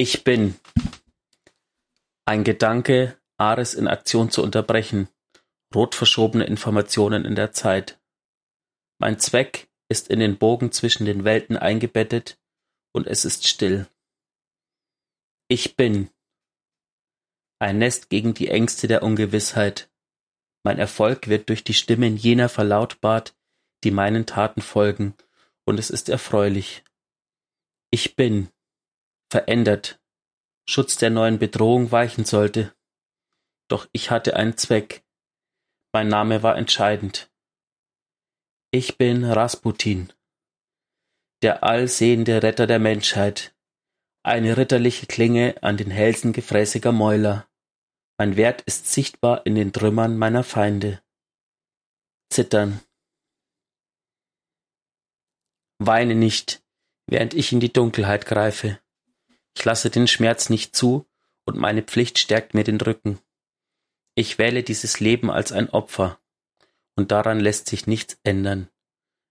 Ich bin ein Gedanke, Ares in Aktion zu unterbrechen, rot verschobene Informationen in der Zeit. Mein Zweck ist in den Bogen zwischen den Welten eingebettet und es ist still. Ich bin ein Nest gegen die Ängste der Ungewissheit. Mein Erfolg wird durch die Stimmen jener verlautbart, die meinen Taten folgen, und es ist erfreulich. Ich bin verändert, Schutz der neuen Bedrohung weichen sollte. Doch ich hatte einen Zweck. Mein Name war entscheidend. Ich bin Rasputin, der allsehende Retter der Menschheit, eine ritterliche Klinge an den Hälsen gefräßiger Mäuler. Mein Wert ist sichtbar in den Trümmern meiner Feinde. Zittern. Weine nicht, während ich in die Dunkelheit greife. Ich lasse den Schmerz nicht zu, und meine Pflicht stärkt mir den Rücken. Ich wähle dieses Leben als ein Opfer, und daran lässt sich nichts ändern.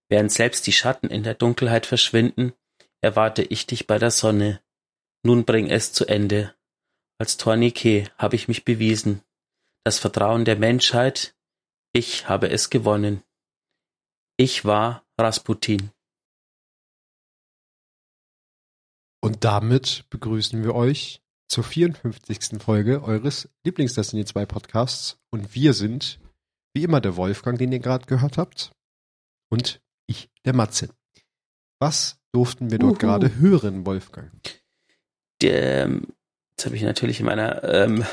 Während selbst die Schatten in der Dunkelheit verschwinden, erwarte ich dich bei der Sonne. Nun bring es zu Ende. Als Tourniquet habe ich mich bewiesen. Das Vertrauen der Menschheit, ich habe es gewonnen. Ich war Rasputin. Und damit begrüßen wir euch zur 54. Folge eures Lieblingsdestiny 2 Podcasts. Und wir sind, wie immer, der Wolfgang, den ihr gerade gehört habt. Und ich, der Matze. Was durften wir dort Uhu. gerade hören, Wolfgang? Der, ähm, jetzt habe ich natürlich in meiner ähm,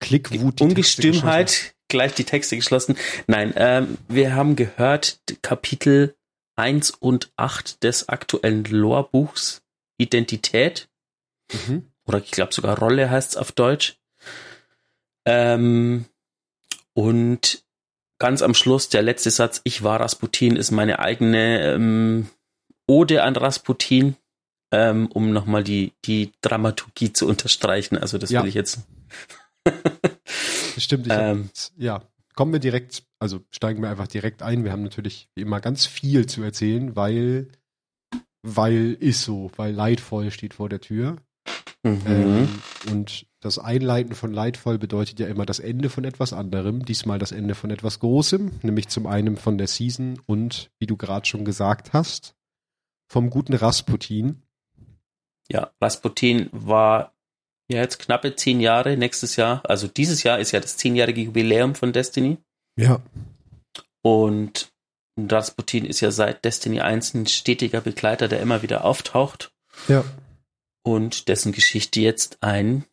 Klickwut Ungestümheit gleich die Texte geschlossen. Nein, ähm, wir haben gehört Kapitel 1 und 8 des aktuellen Lore-Buchs Identität. Mhm. Oder ich glaube sogar Rolle heißt es auf Deutsch. Ähm, und ganz am Schluss der letzte Satz, ich war Rasputin, ist meine eigene ähm, Ode an Rasputin, ähm, um nochmal die, die Dramaturgie zu unterstreichen. Also das ja. will ich jetzt. Stimmt, ich ähm, ja. Kommen wir direkt, also steigen wir einfach direkt ein. Wir haben natürlich wie immer ganz viel zu erzählen, weil weil ist so, weil leidvoll steht vor der Tür. Mhm. Ähm, und das Einleiten von leidvoll bedeutet ja immer das Ende von etwas anderem, diesmal das Ende von etwas Großem, nämlich zum einen von der Season und, wie du gerade schon gesagt hast, vom guten Rasputin. Ja, Rasputin war ja jetzt knappe zehn Jahre nächstes Jahr, also dieses Jahr ist ja das zehnjährige Jubiläum von Destiny. Ja. Und Rasputin ist ja seit Destiny 1 ein stetiger Begleiter, der immer wieder auftaucht. Ja. Und dessen Geschichte jetzt ein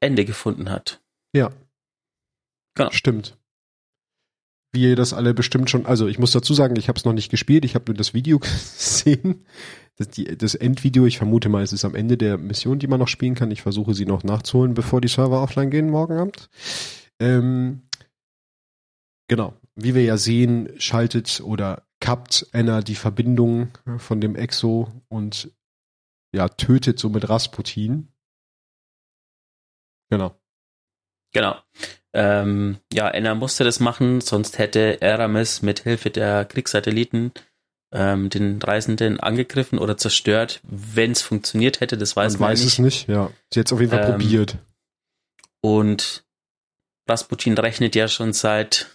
Ende gefunden hat. Ja. Genau. Stimmt. Wie ihr das alle bestimmt schon, also ich muss dazu sagen, ich habe es noch nicht gespielt, ich habe nur das Video gesehen, das, die, das Endvideo, ich vermute mal, es ist am Ende der Mission, die man noch spielen kann. Ich versuche sie noch nachzuholen, bevor die Server offline gehen morgen Abend. Ähm, genau, wie wir ja sehen, schaltet oder kappt Anna die Verbindung von dem Exo und ja, tötet somit Rasputin. Genau. Genau. Ähm, ja, Anna musste das machen, sonst hätte Aramis mit Hilfe der Kriegssatelliten ähm, den Reisenden angegriffen oder zerstört, wenn es funktioniert hätte. Das weiß man, man weiß nicht. es nicht. Ja, sie hat es auf jeden Fall ähm, probiert. Und Rasputin rechnet ja schon seit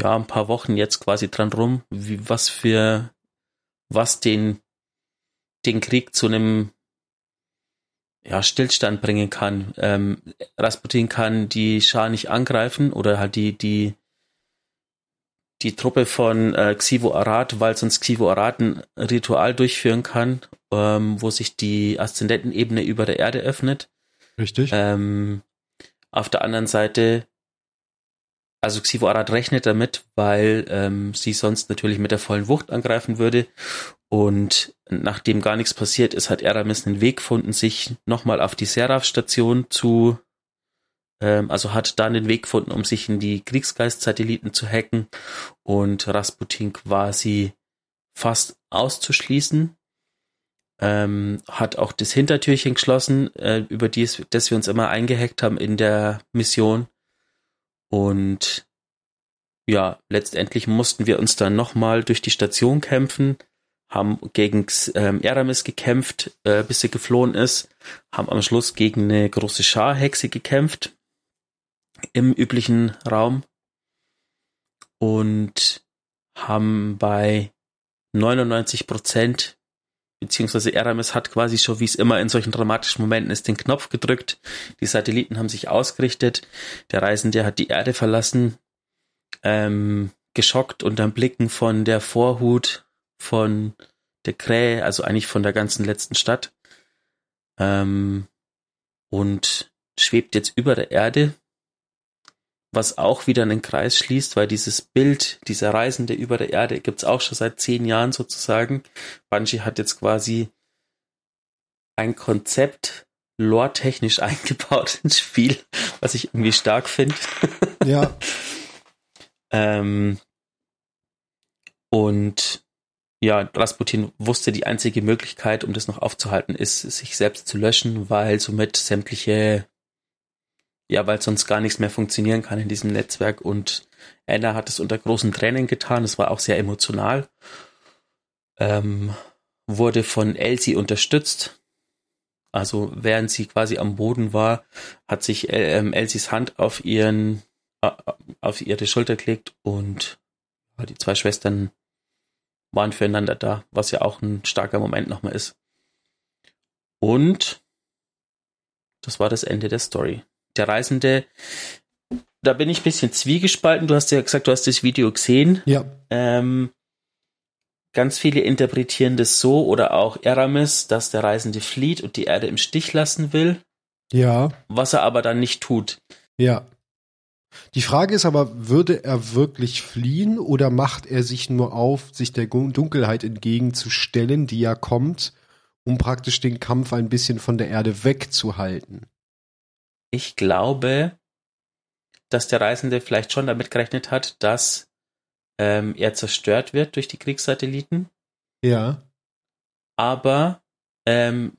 ja, ein paar Wochen jetzt quasi dran rum, wie, was für, was den, den Krieg zu einem, ja, Stillstand bringen kann. Ähm, Rasputin kann die Schar nicht angreifen oder halt die, die, die Truppe von äh, Xivo Arad, weil sonst Xivo Arad ein Ritual durchführen kann, ähm, wo sich die Aszendentenebene über der Erde öffnet. Richtig. Ähm, auf der anderen Seite also Xivo Arad rechnet damit, weil ähm, sie sonst natürlich mit der vollen Wucht angreifen würde. Und nachdem gar nichts passiert ist, hat Aramis einen Weg gefunden, sich nochmal auf die Seraph-Station zu, ähm, also hat da einen Weg gefunden, um sich in die Kriegsgeist-Satelliten zu hacken und Rasputin quasi fast auszuschließen. Ähm, hat auch das Hintertürchen geschlossen, äh, über dies, das wir uns immer eingehackt haben in der Mission und ja, letztendlich mussten wir uns dann nochmal durch die Station kämpfen, haben gegen ähm, Eramis gekämpft, äh, bis sie geflohen ist, haben am Schluss gegen eine große Scharhexe gekämpft im üblichen Raum und haben bei 99 Prozent beziehungsweise Eramis hat quasi schon, wie es immer in solchen dramatischen Momenten ist, den Knopf gedrückt. Die Satelliten haben sich ausgerichtet. Der Reisende hat die Erde verlassen, ähm, geschockt unter Blicken von der Vorhut von der Krähe, also eigentlich von der ganzen letzten Stadt. Ähm, und schwebt jetzt über der Erde, was auch wieder einen Kreis schließt, weil dieses Bild, dieser Reisende über der Erde gibt's auch schon seit zehn Jahren sozusagen. Bungie hat jetzt quasi ein Konzept lore-technisch eingebaut ins Spiel, was ich irgendwie stark finde. Ja. ähm, und ja, Rasputin wusste, die einzige Möglichkeit, um das noch aufzuhalten, ist, sich selbst zu löschen, weil somit sämtliche ja, weil sonst gar nichts mehr funktionieren kann in diesem Netzwerk. Und Anna hat es unter großen Tränen getan. Es war auch sehr emotional. Ähm, wurde von Elsie unterstützt. Also während sie quasi am Boden war, hat sich äh, ähm, Elsies Hand auf ihren äh, auf ihre Schulter gelegt und die zwei Schwestern waren füreinander da, was ja auch ein starker Moment nochmal ist. Und das war das Ende der Story der Reisende, da bin ich ein bisschen zwiegespalten. Du hast ja gesagt, du hast das Video gesehen. Ja. Ähm, ganz viele interpretieren das so oder auch Eramis, dass der Reisende flieht und die Erde im Stich lassen will. Ja. Was er aber dann nicht tut. Ja. Die Frage ist aber, würde er wirklich fliehen oder macht er sich nur auf, sich der Dunkelheit entgegenzustellen, die ja kommt, um praktisch den Kampf ein bisschen von der Erde wegzuhalten? Ich glaube, dass der Reisende vielleicht schon damit gerechnet hat, dass ähm, er zerstört wird durch die Kriegssatelliten. Ja. Aber ähm,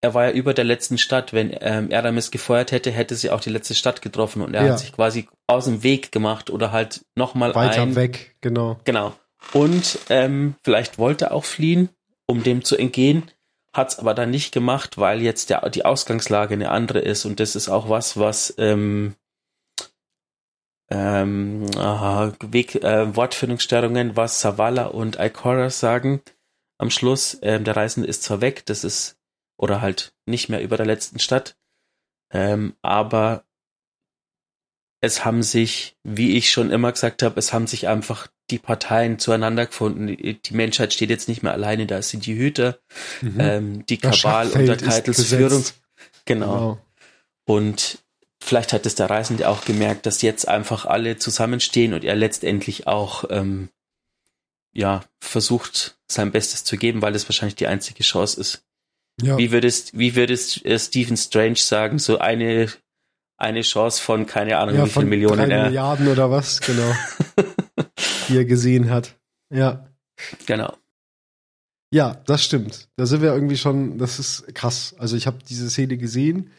er war ja über der letzten Stadt. Wenn ähm, Eramis gefeuert hätte, hätte sie auch die letzte Stadt getroffen und er ja. hat sich quasi aus dem Weg gemacht oder halt nochmal weiter ein, weg, genau. Genau. Und ähm, vielleicht wollte er auch fliehen, um dem zu entgehen hat es aber dann nicht gemacht, weil jetzt der, die Ausgangslage eine andere ist und das ist auch was, was ähm, ähm, aha, Weg, äh, Wortfindungsstörungen, was Savala und Ikora sagen am Schluss. Ähm, der Reisende ist zwar weg, das ist oder halt nicht mehr über der letzten Stadt, ähm, aber es haben sich, wie ich schon immer gesagt habe, es haben sich einfach die Parteien zueinander gefunden. Die Menschheit steht jetzt nicht mehr alleine, da sind die Hüter, mhm. ähm, die Kabal unter Keitels Führung. Genau. genau. Und vielleicht hat es der Reisende auch gemerkt, dass jetzt einfach alle zusammenstehen und er letztendlich auch ähm, ja versucht, sein Bestes zu geben, weil es wahrscheinlich die einzige Chance ist. Ja. Wie würdest, wie würdest äh, Stephen Strange sagen, so eine eine Chance von keine Ahnung ja, wie viel Millionen drei Milliarden oder was, genau. die er gesehen hat. Ja. Genau. Ja, das stimmt. Da sind wir irgendwie schon, das ist krass. Also ich habe diese Szene gesehen,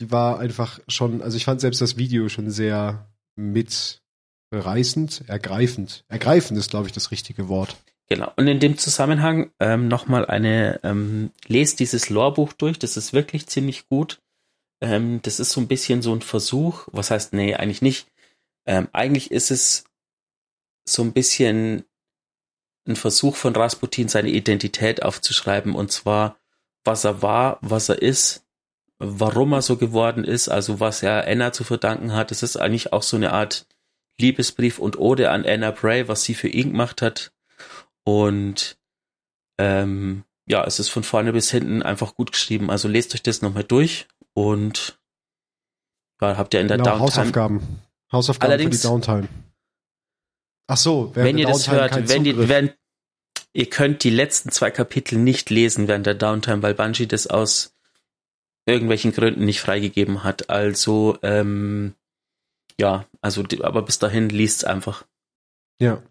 die war einfach schon, also ich fand selbst das Video schon sehr mitreißend, ergreifend. Ergreifend ist, glaube ich, das richtige Wort. Genau. Und in dem Zusammenhang ähm, nochmal eine, ähm, lest dieses Lorbuch durch, das ist wirklich ziemlich gut. Ähm, das ist so ein bisschen so ein Versuch, was heißt, nee, eigentlich nicht. Ähm, eigentlich ist es so ein bisschen ein Versuch von Rasputin, seine Identität aufzuschreiben, und zwar, was er war, was er ist, warum er so geworden ist, also was er Anna zu verdanken hat. Es ist eigentlich auch so eine Art Liebesbrief und Ode an Anna Bray, was sie für ihn gemacht hat. Und ähm, ja, es ist von vorne bis hinten einfach gut geschrieben. Also lest euch das nochmal durch und ja, habt ihr in der genau, Downtime. Hausaufgaben. Hausaufgaben Allerdings, für die Downtime. Ach so, wenn ihr das hört, wenn ihr, wenn, ihr könnt die letzten zwei Kapitel nicht lesen während der Downtime, weil Bungie das aus irgendwelchen Gründen nicht freigegeben hat. Also, ähm, ja, also, aber bis dahin liest's einfach. Ja.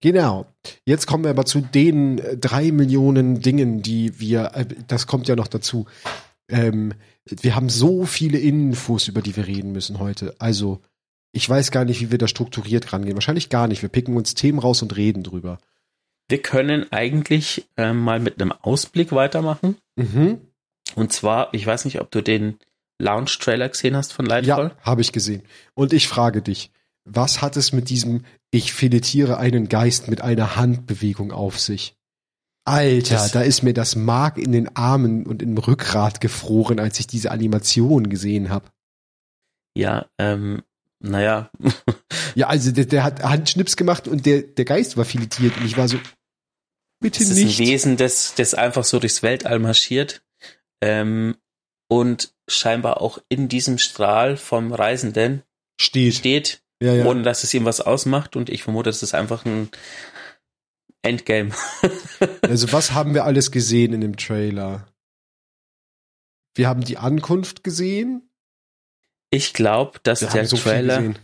Genau. Jetzt kommen wir aber zu den äh, drei Millionen Dingen, die wir, äh, das kommt ja noch dazu. Ähm, wir haben so viele Infos, über die wir reden müssen heute. Also ich weiß gar nicht, wie wir da strukturiert rangehen. Wahrscheinlich gar nicht. Wir picken uns Themen raus und reden drüber. Wir können eigentlich äh, mal mit einem Ausblick weitermachen. Mhm. Und zwar, ich weiß nicht, ob du den Launch-Trailer gesehen hast von Lightfall. Ja, habe ich gesehen. Und ich frage dich, was hat es mit diesem Ich filetiere einen Geist mit einer Handbewegung auf sich? Alter, das, da ist mir das Mark in den Armen und im Rückgrat gefroren, als ich diese Animation gesehen habe. Ja, ähm, naja. ja, also der, der, hat Handschnips gemacht und der, der Geist war filetiert und ich war so, bitte das nicht. Das ist ein Wesen, das, das einfach so durchs Weltall marschiert ähm, und scheinbar auch in diesem Strahl vom Reisenden steht, steht ja, ja. ohne dass es ihm was ausmacht und ich vermute, es ist einfach ein Endgame. also was haben wir alles gesehen in dem Trailer? Wir haben die Ankunft gesehen. Ich glaube, dass wir der so Trailer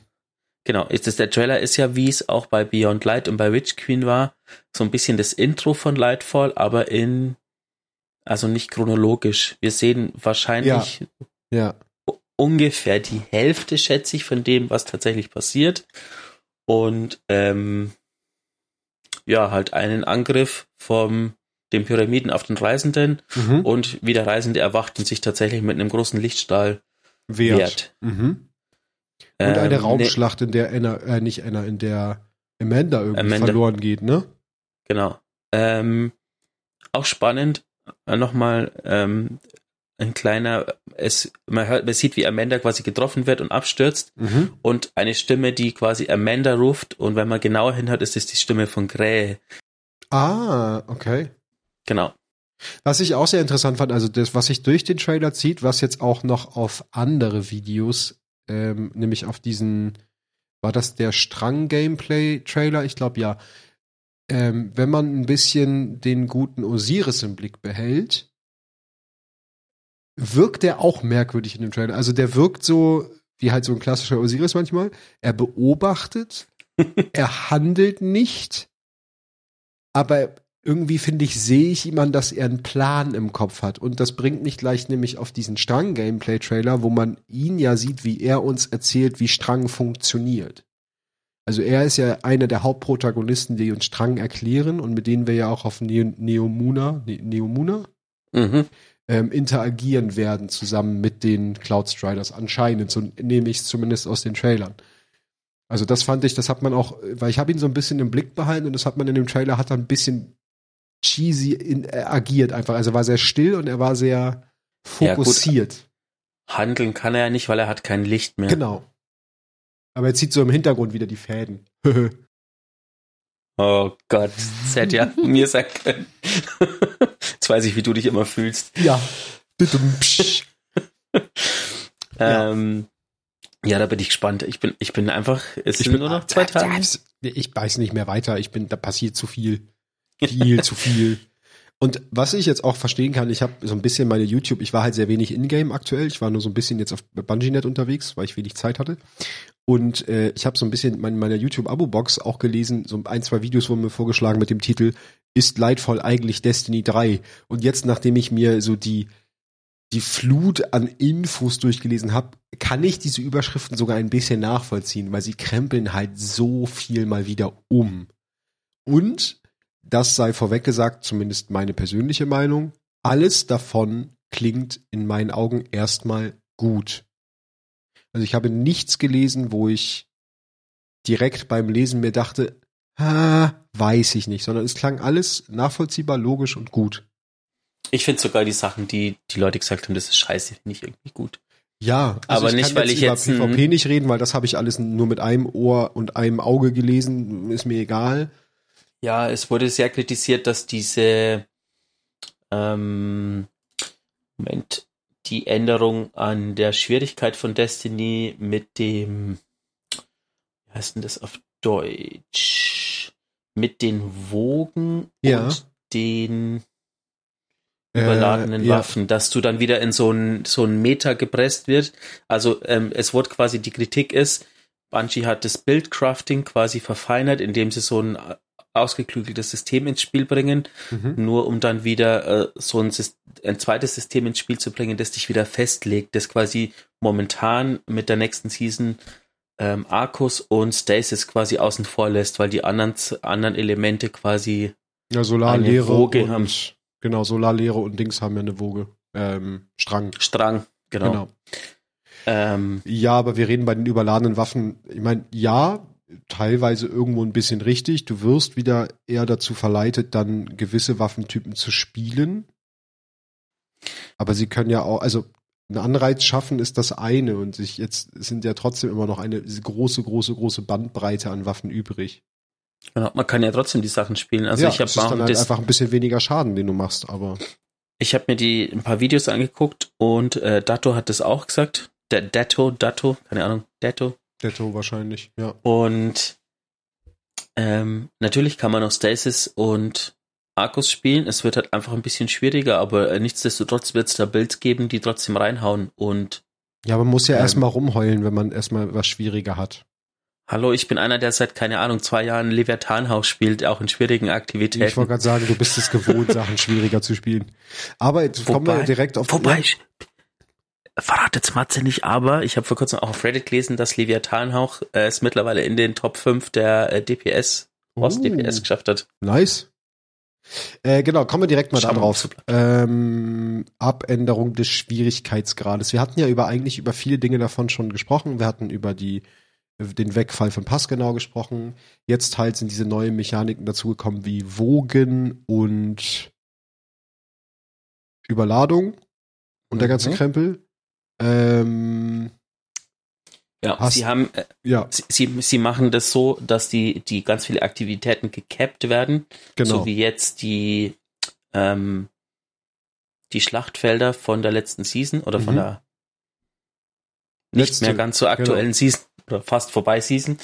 Genau, ist es der Trailer ist ja, wie es auch bei Beyond Light und bei Witch Queen war, so ein bisschen das Intro von Lightfall, aber in also nicht chronologisch. Wir sehen wahrscheinlich ja. ja. ungefähr die Hälfte, schätze ich, von dem, was tatsächlich passiert. Und ähm, ja, halt einen Angriff vom den Pyramiden auf den Reisenden mhm. und wie der Reisende erwacht und sich tatsächlich mit einem großen Lichtstrahl wehrt. wehrt. Mhm. Und ähm, eine Raumschlacht, in der Anna, äh, nicht Anna, in der Amanda irgendwie Amanda. verloren geht, ne? Genau. Ähm, auch spannend, äh, nochmal ähm, ein kleiner, es, man hört, man sieht, wie Amanda quasi getroffen wird und abstürzt mhm. und eine Stimme, die quasi Amanda ruft und wenn man genauer hinhört, ist es die Stimme von Grähe. Ah, okay. Genau. Was ich auch sehr interessant fand, also das, was sich durch den Trailer zieht, was jetzt auch noch auf andere Videos, ähm, nämlich auf diesen, war das der Strang-Gameplay-Trailer? Ich glaube ja. Ähm, wenn man ein bisschen den guten Osiris im Blick behält, wirkt der auch merkwürdig in dem Trailer. Also der wirkt so, wie halt so ein klassischer Osiris manchmal. Er beobachtet, er handelt nicht, aber irgendwie finde ich, sehe ich ihm an, dass er einen Plan im Kopf hat. Und das bringt mich gleich nämlich auf diesen Strang-Gameplay-Trailer, wo man ihn ja sieht, wie er uns erzählt, wie Strang funktioniert. Also er ist ja einer der Hauptprotagonisten, die uns Strang erklären und mit denen wir ja auch auf ne Neomuna, ne Neomuna mhm ähm, interagieren werden zusammen mit den Cloud Striders anscheinend, so nehme ich es zumindest aus den Trailern. Also das fand ich, das hat man auch, weil ich habe ihn so ein bisschen im Blick behalten und das hat man in dem Trailer, hat er ein bisschen cheesy in, äh, agiert einfach. Also er war sehr still und er war sehr fokussiert. Ja, Handeln kann er ja nicht, weil er hat kein Licht mehr. Genau. Aber er zieht so im Hintergrund wieder die Fäden. oh Gott, das hätte ja mir sein können. Jetzt weiß ich, wie du dich immer fühlst. Ja. ähm, ja, da bin ich gespannt. Ich bin, ich bin einfach, es ich sind bin, nur noch zwei Tage. Ich weiß nicht mehr weiter. Ich bin, da passiert zu viel. Viel zu viel. Und was ich jetzt auch verstehen kann, ich habe so ein bisschen meine YouTube, ich war halt sehr wenig in-game aktuell, ich war nur so ein bisschen jetzt auf BungieNet unterwegs, weil ich wenig Zeit hatte. Und äh, ich habe so ein bisschen in meiner YouTube-Abo-Box auch gelesen, so ein, zwei Videos wurden mir vorgeschlagen mit dem Titel Ist Lightfall eigentlich Destiny 3? Und jetzt, nachdem ich mir so die, die Flut an Infos durchgelesen habe, kann ich diese Überschriften sogar ein bisschen nachvollziehen, weil sie krempeln halt so viel mal wieder um. Und, das sei vorweg gesagt, zumindest meine persönliche Meinung, alles davon klingt in meinen Augen erstmal gut. Also ich habe nichts gelesen, wo ich direkt beim Lesen mir dachte, ah, weiß ich nicht, sondern es klang alles nachvollziehbar, logisch und gut. Ich finde sogar die Sachen, die die Leute gesagt haben, das ist scheiße, nicht irgendwie gut. Ja, also aber ich nicht, weil ich jetzt über PvP nicht reden, weil das habe ich alles nur mit einem Ohr und einem Auge gelesen, ist mir egal. Ja, es wurde sehr kritisiert, dass diese ähm, Moment, die Änderung an der Schwierigkeit von Destiny mit dem, wie heißt denn das auf Deutsch? Mit den Wogen ja. und den überladenen äh, ja. Waffen, dass du dann wieder in so ein, so ein Meter gepresst wird. Also ähm, es wurde quasi, die Kritik ist, Bungie hat das Buildcrafting quasi verfeinert, indem sie so ein ausgeklügeltes System ins Spiel bringen, mhm. nur um dann wieder äh, so ein, ein zweites System ins Spiel zu bringen, das dich wieder festlegt, das quasi momentan mit der nächsten Season ähm, Arcus und Stasis quasi außen vor lässt, weil die anderen, anderen Elemente quasi ja, Solarlehre Woge und, haben. Genau, Solarlehre und Dings haben ja eine Woge. Ähm, Strang. Strang, genau. genau. Ähm, ja, aber wir reden bei den überladenen Waffen. Ich meine, ja, teilweise irgendwo ein bisschen richtig. Du wirst wieder eher dazu verleitet, dann gewisse Waffentypen zu spielen. Aber sie können ja auch, also ein Anreiz schaffen ist das eine und sich jetzt sind ja trotzdem immer noch eine große, große, große Bandbreite an Waffen übrig. Genau, man kann ja trotzdem die Sachen spielen. Also ja, ich habe dann halt einfach ein bisschen weniger Schaden, den du machst, aber ich habe mir die ein paar Videos angeguckt und äh, Dato hat das auch gesagt. Der Dato, Dato, keine Ahnung, Dato. Dato wahrscheinlich, ja. Und ähm, natürlich kann man auch Stasis und Arcus spielen. Es wird halt einfach ein bisschen schwieriger, aber äh, nichtsdestotrotz wird es da Builds geben, die trotzdem reinhauen und ja, man muss ja ähm, erstmal rumheulen, wenn man erstmal was schwieriger hat. Hallo, ich bin einer, der seit, keine Ahnung, zwei Jahren Leviathanhaus spielt, auch in schwierigen Aktivitäten. Ich wollte gerade sagen, du bist es gewohnt, Sachen schwieriger zu spielen. Aber jetzt kommen wir direkt auf... Wobei, ich, verratet's Matze nicht, aber ich habe vor kurzem auch auf Reddit gelesen, dass Leviathanhauch äh, es mittlerweile in den Top 5 der äh, DPS, Ost DPS geschafft hat. Nice. Äh, genau, kommen wir direkt mal da drauf. Ähm, Abänderung des Schwierigkeitsgrades. Wir hatten ja über eigentlich über viele Dinge davon schon gesprochen. Wir hatten über die den Wegfall von Passgenau gesprochen. Jetzt halt sind diese neuen Mechaniken dazugekommen wie Wogen und Überladung und der ganze mhm. Krempel. Ähm, ja, hast, sie haben, äh, ja. Sie, sie machen das so, dass die, die ganz viele Aktivitäten gekappt werden. Genau. So wie jetzt die, ähm, die Schlachtfelder von der letzten Season oder mhm. von der nicht Letzte, mehr ganz so aktuellen genau. Season oder fast vorbei Season,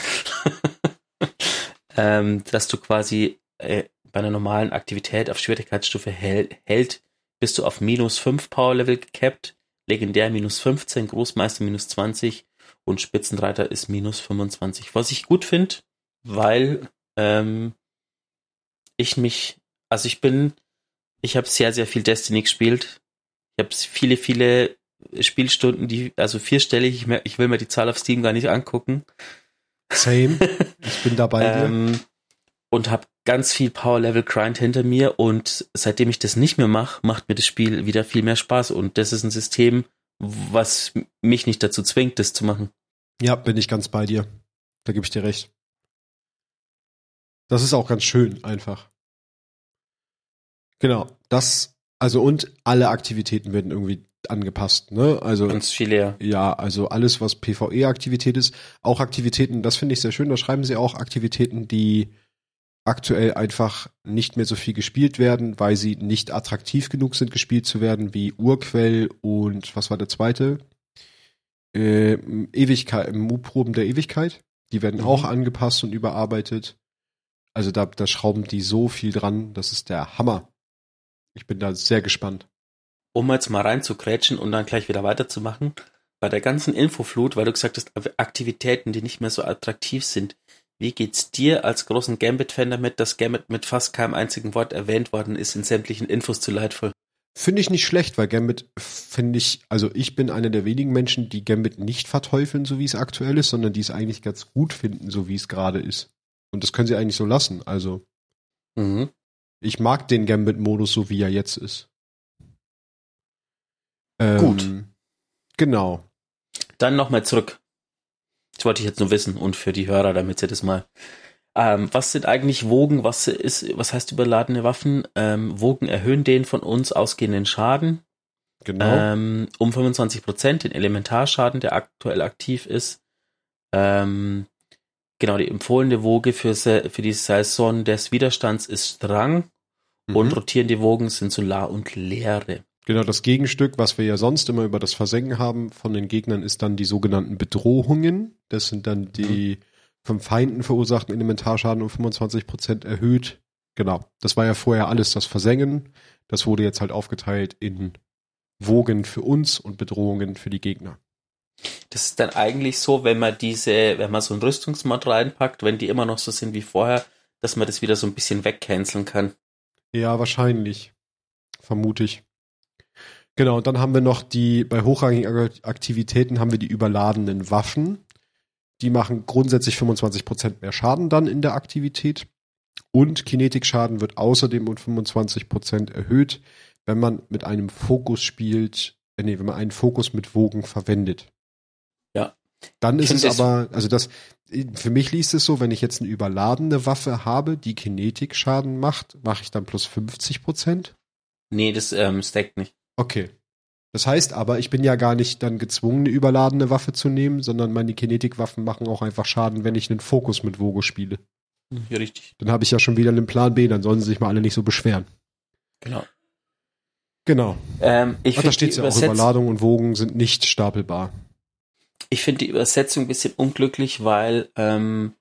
ähm, dass du quasi äh, bei einer normalen Aktivität auf Schwierigkeitsstufe hält, hält bist du auf minus 5 Power Level gecapped, legendär minus 15, Großmeister minus 20 und Spitzenreiter ist minus 25. Was ich gut finde, weil ähm, ich mich, also ich bin, ich habe sehr, sehr viel Destiny gespielt. Ich habe viele, viele Spielstunden, die, also vierstellig, ich, ich will mir die Zahl auf Steam gar nicht angucken. Same. Ich bin dabei. ähm, und habe ganz viel Power Level Grind hinter mir und seitdem ich das nicht mehr mache, macht mir das Spiel wieder viel mehr Spaß und das ist ein System, was mich nicht dazu zwingt, das zu machen. Ja, bin ich ganz bei dir. Da gebe ich dir recht. Das ist auch ganz schön, einfach. Genau, das, also und alle Aktivitäten werden irgendwie angepasst, ne? Also ganz viele. Ja, ja also alles, was PvE-Aktivität ist, auch Aktivitäten, das finde ich sehr schön. Da schreiben sie auch Aktivitäten, die aktuell einfach nicht mehr so viel gespielt werden, weil sie nicht attraktiv genug sind, gespielt zu werden, wie Urquell und was war der zweite? Äh, Ewigkeit, Mu-Proben der Ewigkeit. Die werden mhm. auch angepasst und überarbeitet. Also da, da schrauben die so viel dran, das ist der Hammer. Ich bin da sehr gespannt um jetzt mal reinzukrätschen und dann gleich wieder weiterzumachen, bei der ganzen Infoflut, weil du gesagt hast, Aktivitäten, die nicht mehr so attraktiv sind, wie geht's dir als großen Gambit-Fan damit, dass Gambit mit fast keinem einzigen Wort erwähnt worden ist in sämtlichen Infos zu leidvoll? Finde ich nicht schlecht, weil Gambit finde ich, also ich bin einer der wenigen Menschen, die Gambit nicht verteufeln, so wie es aktuell ist, sondern die es eigentlich ganz gut finden, so wie es gerade ist. Und das können sie eigentlich so lassen. Also mhm. ich mag den Gambit-Modus so, wie er jetzt ist. Ähm, Gut. Genau. Dann nochmal zurück. Das wollte ich jetzt nur wissen und für die Hörer, damit sie das mal. Ähm, was sind eigentlich Wogen? Was ist, was heißt überladene Waffen? Ähm, Wogen erhöhen den von uns ausgehenden Schaden. Genau. Ähm, um 25 Prozent den Elementarschaden, der aktuell aktiv ist. Ähm, genau, die empfohlene Woge für, für die Saison des Widerstands ist Strang mhm. und rotierende Wogen sind Solar und Leere. Genau, das Gegenstück, was wir ja sonst immer über das Versenken haben von den Gegnern, ist dann die sogenannten Bedrohungen. Das sind dann die mhm. vom Feinden verursachten Elementarschaden um 25 Prozent erhöht. Genau, das war ja vorher alles das Versengen. Das wurde jetzt halt aufgeteilt in Wogen für uns und Bedrohungen für die Gegner. Das ist dann eigentlich so, wenn man diese, wenn man so ein Rüstungsmod reinpackt, wenn die immer noch so sind wie vorher, dass man das wieder so ein bisschen wegcanceln kann. Ja, wahrscheinlich. Vermute ich. Genau, und dann haben wir noch die, bei hochrangigen Aktivitäten haben wir die überladenen Waffen. Die machen grundsätzlich 25% mehr Schaden dann in der Aktivität. Und Kinetikschaden wird außerdem um 25% erhöht, wenn man mit einem Fokus spielt, äh, nee, wenn man einen Fokus mit Wogen verwendet. Ja. Dann ist es aber, also das, für mich liest es so, wenn ich jetzt eine überladene Waffe habe, die Kinetikschaden macht, mache ich dann plus 50% Nee, das ähm, stackt nicht. Okay. Das heißt aber, ich bin ja gar nicht dann gezwungen, eine überladene Waffe zu nehmen, sondern meine Kinetikwaffen machen auch einfach Schaden, wenn ich einen Fokus mit Vogo spiele. Ja, richtig. Dann habe ich ja schon wieder einen Plan B, dann sollen sie sich mal alle nicht so beschweren. Genau. Genau. Ähm, ich Ach, da steht ja auch, Überladung und Wogen sind nicht stapelbar. Ich finde die Übersetzung ein bisschen unglücklich, weil ähm,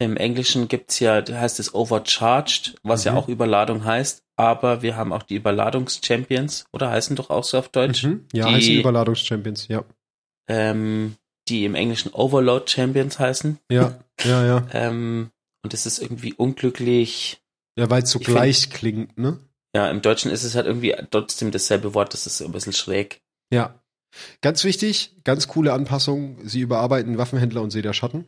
im Englischen gibt's ja, heißt es overcharged, was mhm. ja auch Überladung heißt, aber wir haben auch die Überladungs-Champions, oder heißen doch auch so auf Deutsch? Mhm. Ja, die, heißen Überladungs-Champions, ja. Ähm, die im Englischen Overload-Champions heißen. Ja, ja, ja. ähm, und es ist irgendwie unglücklich. Ja, weil es so ich gleich find, klingt, ne? Ja, im Deutschen ist es halt irgendwie trotzdem dasselbe Wort, das ist ein bisschen schräg. Ja. Ganz wichtig, ganz coole Anpassung. Sie überarbeiten Waffenhändler und See der Schatten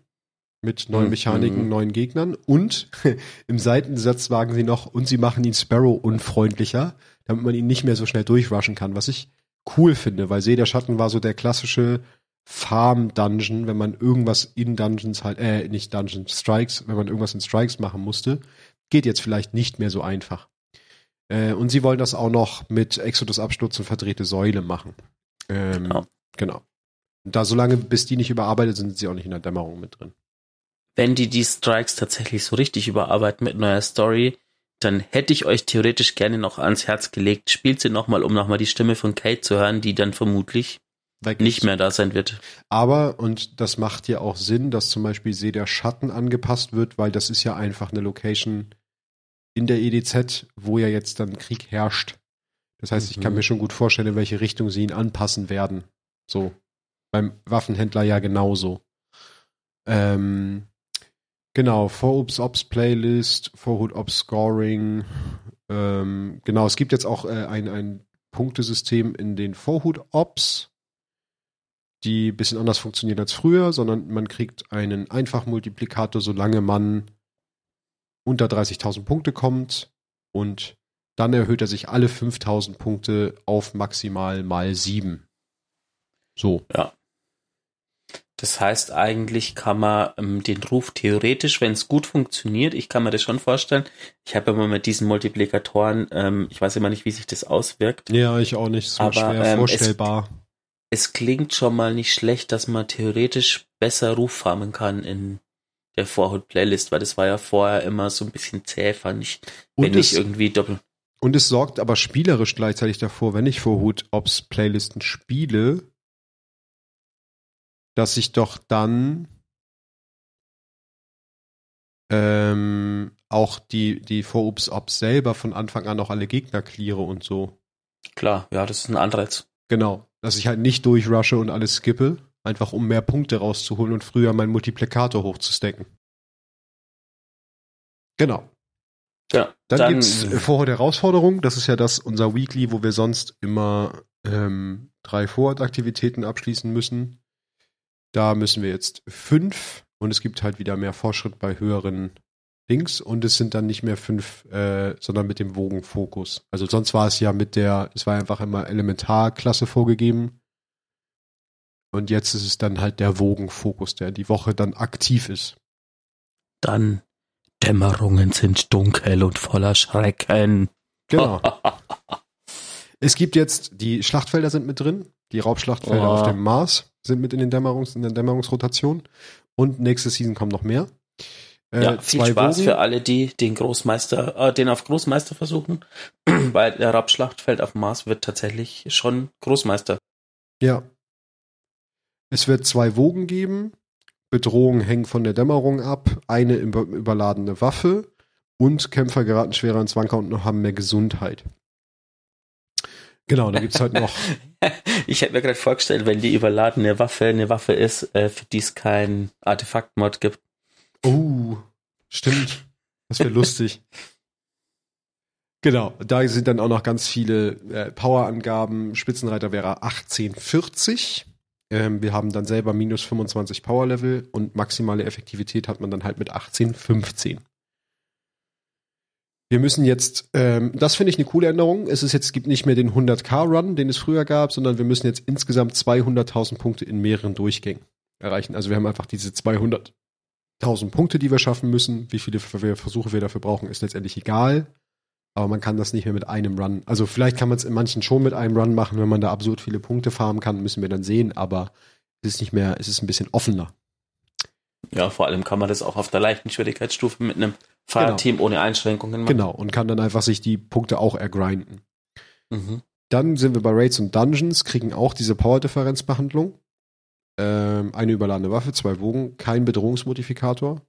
mit neuen mhm. Mechaniken, mhm. neuen Gegnern und im Seitensatz wagen sie noch und sie machen ihn Sparrow unfreundlicher, damit man ihn nicht mehr so schnell durchrushen kann, was ich cool finde, weil See der Schatten war so der klassische Farm-Dungeon, wenn man irgendwas in Dungeons halt, äh, nicht Dungeons, Strikes, wenn man irgendwas in Strikes machen musste, geht jetzt vielleicht nicht mehr so einfach. Äh, und sie wollen das auch noch mit Exodus Absturz und verdrehte Säule machen. Ähm, genau. genau. Und da solange, bis die nicht überarbeitet sind, sind sie auch nicht in der Dämmerung mit drin wenn die die Strikes tatsächlich so richtig überarbeiten mit neuer Story, dann hätte ich euch theoretisch gerne noch ans Herz gelegt, spielt sie nochmal, um nochmal die Stimme von Kate zu hören, die dann vermutlich nicht mehr da sein wird. Aber, und das macht ja auch Sinn, dass zum Beispiel See der Schatten angepasst wird, weil das ist ja einfach eine Location in der EDZ, wo ja jetzt dann Krieg herrscht. Das heißt, mhm. ich kann mhm. mir schon gut vorstellen, in welche Richtung sie ihn anpassen werden. So. Beim Waffenhändler ja genauso. Ähm, Genau, Vorhoops Ops Playlist, Vorhut Ops Scoring. Ähm, genau, es gibt jetzt auch äh, ein, ein Punktesystem in den Vorhut Ops, die ein bisschen anders funktionieren als früher, sondern man kriegt einen Einfachmultiplikator, solange man unter 30.000 Punkte kommt und dann erhöht er sich alle 5.000 Punkte auf maximal mal 7. So. Ja. Das heißt, eigentlich kann man ähm, den Ruf theoretisch, wenn es gut funktioniert, ich kann mir das schon vorstellen. Ich habe immer mit diesen Multiplikatoren, ähm, ich weiß immer nicht, wie sich das auswirkt. Ja, ich auch nicht. So aber, schwer ähm, vorstellbar. Es, es, klingt schon mal nicht schlecht, dass man theoretisch besser Ruf farmen kann in der Vorhut-Playlist, weil das war ja vorher immer so ein bisschen zäh, fand ich, und wenn es, ich irgendwie doppelt. Und es sorgt aber spielerisch gleichzeitig davor, wenn ich Vorhut-Ops-Playlisten spiele, dass ich doch dann ähm, auch die, die Vor-Ups-Ops selber von Anfang an auch alle Gegner cleare und so. Klar, ja, das ist ein Anreiz. Genau. Dass ich halt nicht durchrushe und alles skippe, einfach um mehr Punkte rauszuholen und früher meinen Multiplikator hochzustecken. Genau. Ja, dann, dann gibt's Vorhaut Herausforderung. Das ist ja das unser Weekly, wo wir sonst immer ähm, drei Vorortaktivitäten abschließen müssen. Da müssen wir jetzt fünf und es gibt halt wieder mehr Fortschritt bei höheren Dings und es sind dann nicht mehr fünf, äh, sondern mit dem Wogenfokus. Also sonst war es ja mit der, es war einfach immer Elementarklasse vorgegeben. Und jetzt ist es dann halt der Wogenfokus, der die Woche dann aktiv ist. Dann Dämmerungen sind dunkel und voller Schrecken. Genau. es gibt jetzt, die Schlachtfelder sind mit drin, die Raubschlachtfelder oh. auf dem Mars sind mit in den Dämmerungs, in der Dämmerungsrotation. Und nächste Season kommen noch mehr. Äh, ja, viel Spaß Wogen. für alle, die den Großmeister, äh, den auf Großmeister versuchen, weil der Rabschlachtfeld auf Mars wird tatsächlich schon Großmeister. Ja. Es wird zwei Wogen geben. Bedrohungen hängen von der Dämmerung ab. Eine überladene Waffe. Und Kämpfer geraten schwerer ins Wanker und haben mehr Gesundheit. Genau, da gibt's halt noch. ich hätte mir gerade vorgestellt, wenn die überladene Waffe eine Waffe ist, äh, für die es kein Artefakt-Mod gibt. Oh, stimmt. Das wäre lustig. Genau, da sind dann auch noch ganz viele äh, Power-Angaben. Spitzenreiter wäre 1840. Ähm, wir haben dann selber minus 25 Power Level und maximale Effektivität hat man dann halt mit 18, 15. Wir müssen jetzt, ähm, das finde ich eine coole Änderung. Es ist jetzt, gibt nicht mehr den 100k-Run, den es früher gab, sondern wir müssen jetzt insgesamt 200.000 Punkte in mehreren Durchgängen erreichen. Also wir haben einfach diese 200.000 Punkte, die wir schaffen müssen. Wie viele Versuche wir dafür brauchen, ist letztendlich egal. Aber man kann das nicht mehr mit einem Run. Also vielleicht kann man es in manchen schon mit einem Run machen, wenn man da absurd viele Punkte farmen kann, müssen wir dann sehen. Aber es ist nicht mehr, es ist ein bisschen offener. Ja, vor allem kann man das auch auf der leichten Schwierigkeitsstufe mit einem Fahrteam genau. ohne Einschränkungen machen. Genau, und kann dann einfach sich die Punkte auch ergrinden. Mhm. Dann sind wir bei Raids und Dungeons, kriegen auch diese Power-Differenz-Behandlung. Ähm, eine überladene Waffe, zwei Bogen, kein Bedrohungsmodifikator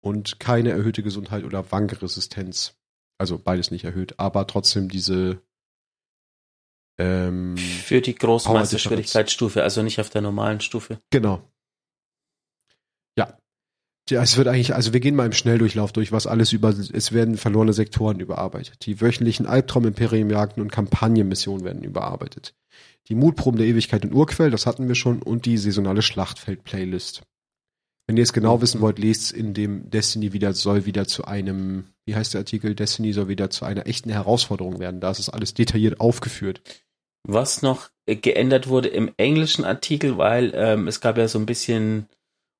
und keine erhöhte Gesundheit oder Wankresistenz. Also beides nicht erhöht, aber trotzdem diese ähm, Für die Großmeister-Schwierigkeitsstufe, also nicht auf der normalen Stufe. Genau. Ja, es wird eigentlich, also wir gehen mal im Schnelldurchlauf durch, was alles über, es werden verlorene Sektoren überarbeitet. Die wöchentlichen Albtraum-Imperium-Jagden und Kampagnenmissionen werden überarbeitet. Die Mutproben der Ewigkeit und Urquell, das hatten wir schon, und die saisonale Schlachtfeld-Playlist. Wenn ihr es genau wissen wollt, lest in dem Destiny wieder, soll wieder zu einem, wie heißt der Artikel? Destiny soll wieder zu einer echten Herausforderung werden. Da ist es alles detailliert aufgeführt. Was noch geändert wurde im englischen Artikel, weil ähm, es gab ja so ein bisschen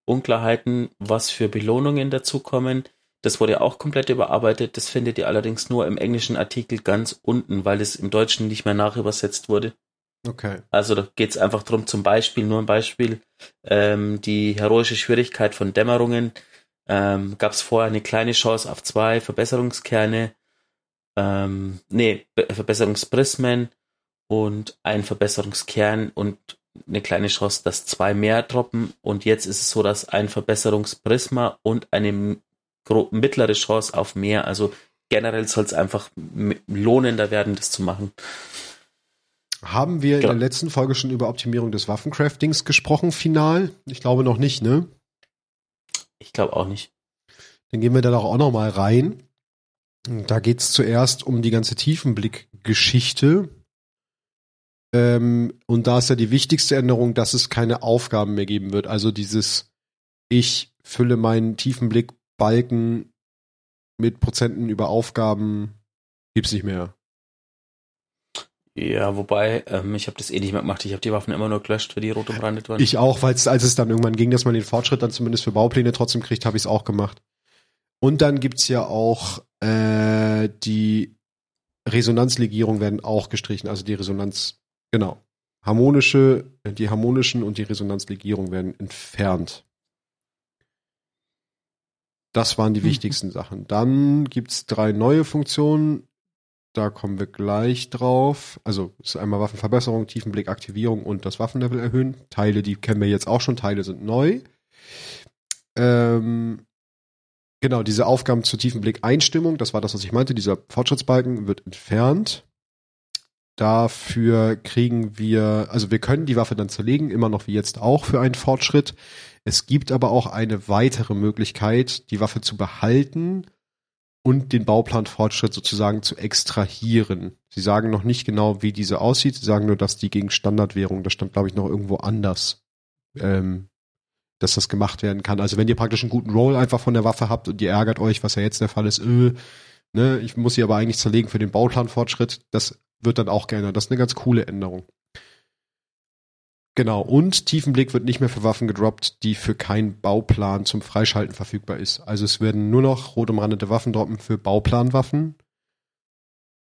Unklarheiten, was für Belohnungen dazukommen. Das wurde auch komplett überarbeitet. Das findet ihr allerdings nur im englischen Artikel ganz unten, weil es im Deutschen nicht mehr nachübersetzt wurde. Okay. Also da geht es einfach drum, zum Beispiel, nur ein Beispiel, ähm, die heroische Schwierigkeit von Dämmerungen. Ähm, Gab es vorher eine kleine Chance auf zwei Verbesserungskerne, ähm, nee, Be Verbesserungsprismen und ein Verbesserungskern und eine kleine Chance, dass zwei mehr droppen. Und jetzt ist es so, dass ein Verbesserungsprisma und eine mittlere Chance auf mehr. Also generell soll es einfach lohnender werden, das zu machen. Haben wir genau. in der letzten Folge schon über Optimierung des Waffencraftings gesprochen, final? Ich glaube noch nicht, ne? Ich glaube auch nicht. Dann gehen wir da doch auch noch mal rein. Da geht es zuerst um die ganze Tiefenblick-Geschichte. Ähm, und da ist ja die wichtigste Änderung, dass es keine Aufgaben mehr geben wird. Also dieses, ich fülle meinen Tiefenblick-Balken mit Prozenten über Aufgaben, gibt's nicht mehr. Ja, wobei, ähm, ich habe das eh nicht mehr gemacht. Ich habe die Waffen immer nur gelöscht, für die rot umrandet waren. Ich auch, weil als es dann irgendwann ging, dass man den Fortschritt dann zumindest für Baupläne trotzdem kriegt, habe ich es auch gemacht. Und dann gibt's ja auch äh, die Resonanzlegierung werden auch gestrichen, also die Resonanz Genau. Harmonische, die harmonischen und die Resonanzlegierung werden entfernt. Das waren die mhm. wichtigsten Sachen. Dann gibt es drei neue Funktionen. Da kommen wir gleich drauf. Also ist einmal Waffenverbesserung, Tiefenblick, Aktivierung und das Waffenlevel erhöhen. Teile, die kennen wir jetzt auch schon. Teile sind neu. Ähm, genau, diese Aufgaben zur Tiefenblick Einstimmung, das war das, was ich meinte. Dieser Fortschrittsbalken wird entfernt. Dafür kriegen wir, also wir können die Waffe dann zerlegen, immer noch wie jetzt auch für einen Fortschritt. Es gibt aber auch eine weitere Möglichkeit, die Waffe zu behalten und den Bauplanfortschritt sozusagen zu extrahieren. Sie sagen noch nicht genau, wie diese aussieht. Sie sagen nur, dass die gegen Standardwährung, das stand glaube ich noch irgendwo anders, ähm, dass das gemacht werden kann. Also wenn ihr praktisch einen guten Roll einfach von der Waffe habt und ihr ärgert euch, was ja jetzt der Fall ist, öh, ne, ich muss sie aber eigentlich zerlegen für den Bauplanfortschritt, das wird dann auch geändert. Das ist eine ganz coole Änderung. Genau, und Tiefenblick wird nicht mehr für Waffen gedroppt, die für keinen Bauplan zum Freischalten verfügbar ist. Also es werden nur noch rot umrandete Waffen droppen für Bauplanwaffen.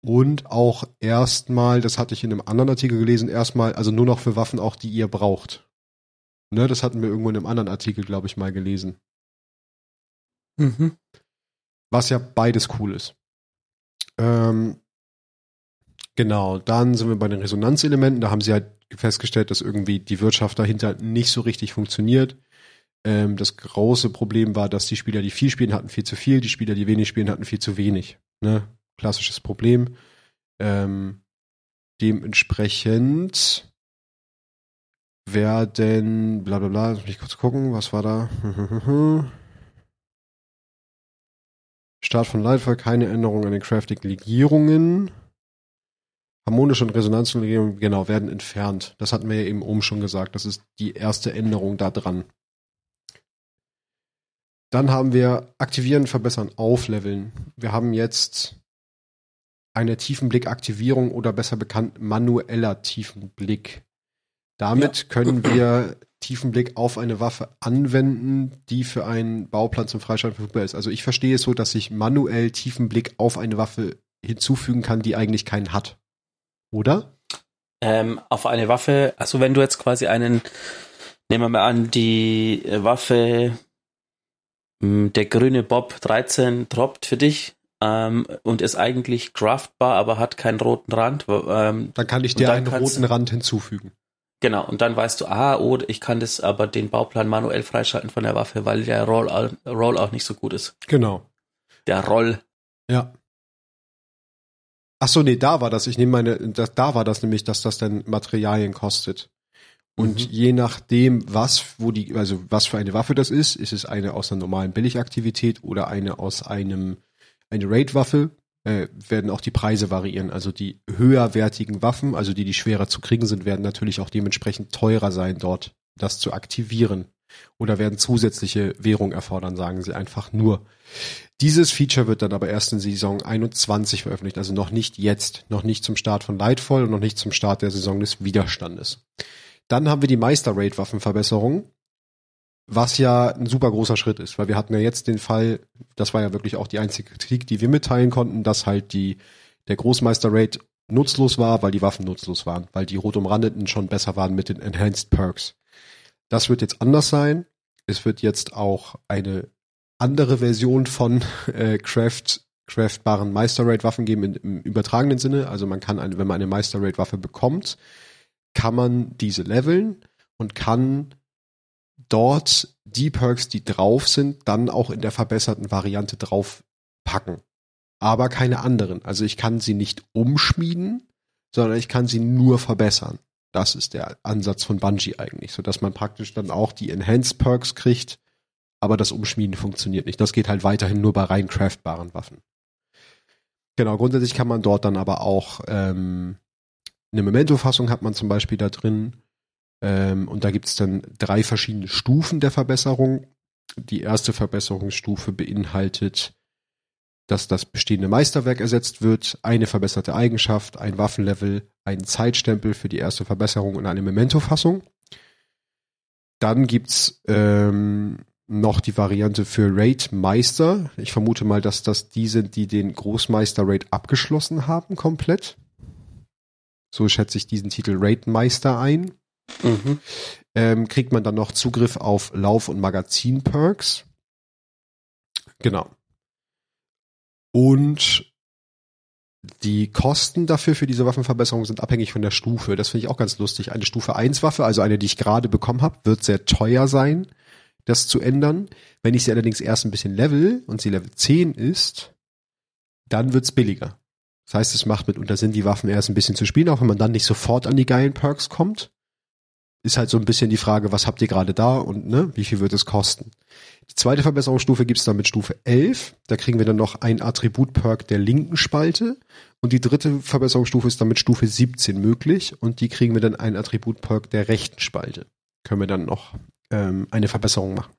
Und auch erstmal, das hatte ich in einem anderen Artikel gelesen, erstmal, also nur noch für Waffen auch, die ihr braucht. Ne, das hatten wir irgendwo in einem anderen Artikel, glaube ich, mal gelesen. Mhm. Was ja beides cool ist. Ähm, Genau, dann sind wir bei den Resonanzelementen. Da haben sie halt festgestellt, dass irgendwie die Wirtschaft dahinter nicht so richtig funktioniert. Ähm, das große Problem war, dass die Spieler, die viel spielen, hatten viel zu viel, die Spieler, die wenig spielen, hatten viel zu wenig. Ne? Klassisches Problem. Ähm, dementsprechend werden, bla bla bla, lass mich kurz gucken, was war da? Start von Lightfall, keine Änderung an den Crafting-Legierungen. Harmonische und Resonanzlegierung, genau, werden entfernt. Das hatten wir ja eben oben schon gesagt. Das ist die erste Änderung da dran. Dann haben wir aktivieren, verbessern, aufleveln. Wir haben jetzt eine Tiefenblick-Aktivierung oder besser bekannt manueller Tiefenblick. Damit ja. können wir Tiefenblick auf eine Waffe anwenden, die für einen Bauplan zum Freischalten verfügbar ist. Also ich verstehe es so, dass ich manuell Tiefenblick auf eine Waffe hinzufügen kann, die eigentlich keinen hat. Oder? Ähm, auf eine Waffe, also wenn du jetzt quasi einen, nehmen wir mal an, die Waffe, hm, der grüne Bob 13 droppt für dich, ähm, und ist eigentlich craftbar, aber hat keinen roten Rand. Ähm, dann kann ich dir einen roten Rand hinzufügen. Genau, und dann weißt du, ah, oh, ich kann das aber den Bauplan manuell freischalten von der Waffe, weil der Roll, Roll auch nicht so gut ist. Genau. Der Roll. Ja. Ach so, nee, da war das. Ich nehme meine, das, da war das nämlich, dass das dann Materialien kostet. Und mhm. je nachdem, was, wo die, also was für eine Waffe das ist, ist es eine aus einer normalen Billigaktivität oder eine aus einem, eine Raid-Waffe, äh, werden auch die Preise variieren. Also die höherwertigen Waffen, also die, die schwerer zu kriegen sind, werden natürlich auch dementsprechend teurer sein, dort das zu aktivieren. Oder werden zusätzliche Währung erfordern, sagen sie einfach nur. Dieses Feature wird dann aber erst in Saison 21 veröffentlicht, also noch nicht jetzt, noch nicht zum Start von Lightfall und noch nicht zum Start der Saison des Widerstandes. Dann haben wir die Meister-Raid-Waffenverbesserung was ja ein super großer Schritt ist, weil wir hatten ja jetzt den Fall, das war ja wirklich auch die einzige Kritik, die wir mitteilen konnten, dass halt die, der Großmeister-Raid nutzlos war, weil die Waffen nutzlos waren, weil die rot umrandeten schon besser waren mit den Enhanced Perks. Das wird jetzt anders sein. Es wird jetzt auch eine andere Version von äh, Craft, craftbaren Meister-Raid-Waffen geben in, im übertragenen Sinne. Also man kann, eine, wenn man eine Meister-Raid-Waffe bekommt, kann man diese leveln und kann dort die Perks, die drauf sind, dann auch in der verbesserten Variante draufpacken. Aber keine anderen. Also ich kann sie nicht umschmieden, sondern ich kann sie nur verbessern. Das ist der Ansatz von Bungie eigentlich, so dass man praktisch dann auch die Enhanced Perks kriegt, aber das Umschmieden funktioniert nicht. Das geht halt weiterhin nur bei rein craftbaren Waffen. Genau, grundsätzlich kann man dort dann aber auch ähm, eine Memento-Fassung hat man zum Beispiel da drin. Ähm, und da gibt es dann drei verschiedene Stufen der Verbesserung. Die erste Verbesserungsstufe beinhaltet, dass das bestehende Meisterwerk ersetzt wird, eine verbesserte Eigenschaft, ein Waffenlevel, ein Zeitstempel für die erste Verbesserung und eine Memento-Fassung. Dann gibt's ähm, noch die Variante für Raid Meister. Ich vermute mal, dass das die sind, die den Großmeister Raid abgeschlossen haben komplett. So schätze ich diesen Titel Raid Meister ein. Mhm. Ähm, kriegt man dann noch Zugriff auf Lauf- und Magazin-Perks. Genau. Und die Kosten dafür für diese Waffenverbesserung sind abhängig von der Stufe. Das finde ich auch ganz lustig. Eine Stufe 1 Waffe, also eine, die ich gerade bekommen habe, wird sehr teuer sein, das zu ändern. Wenn ich sie allerdings erst ein bisschen level und sie Level 10 ist, dann wird's billiger. Das heißt, es macht mitunter Sinn, die Waffen erst ein bisschen zu spielen, auch wenn man dann nicht sofort an die geilen Perks kommt ist halt so ein bisschen die Frage, was habt ihr gerade da und ne, wie viel wird es kosten? Die zweite Verbesserungsstufe gibt's dann mit Stufe 11. Da kriegen wir dann noch ein Attribut-Perk der linken Spalte. Und die dritte Verbesserungsstufe ist dann mit Stufe 17 möglich. Und die kriegen wir dann ein Attribut-Perk der rechten Spalte. Können wir dann noch ähm, eine Verbesserung machen.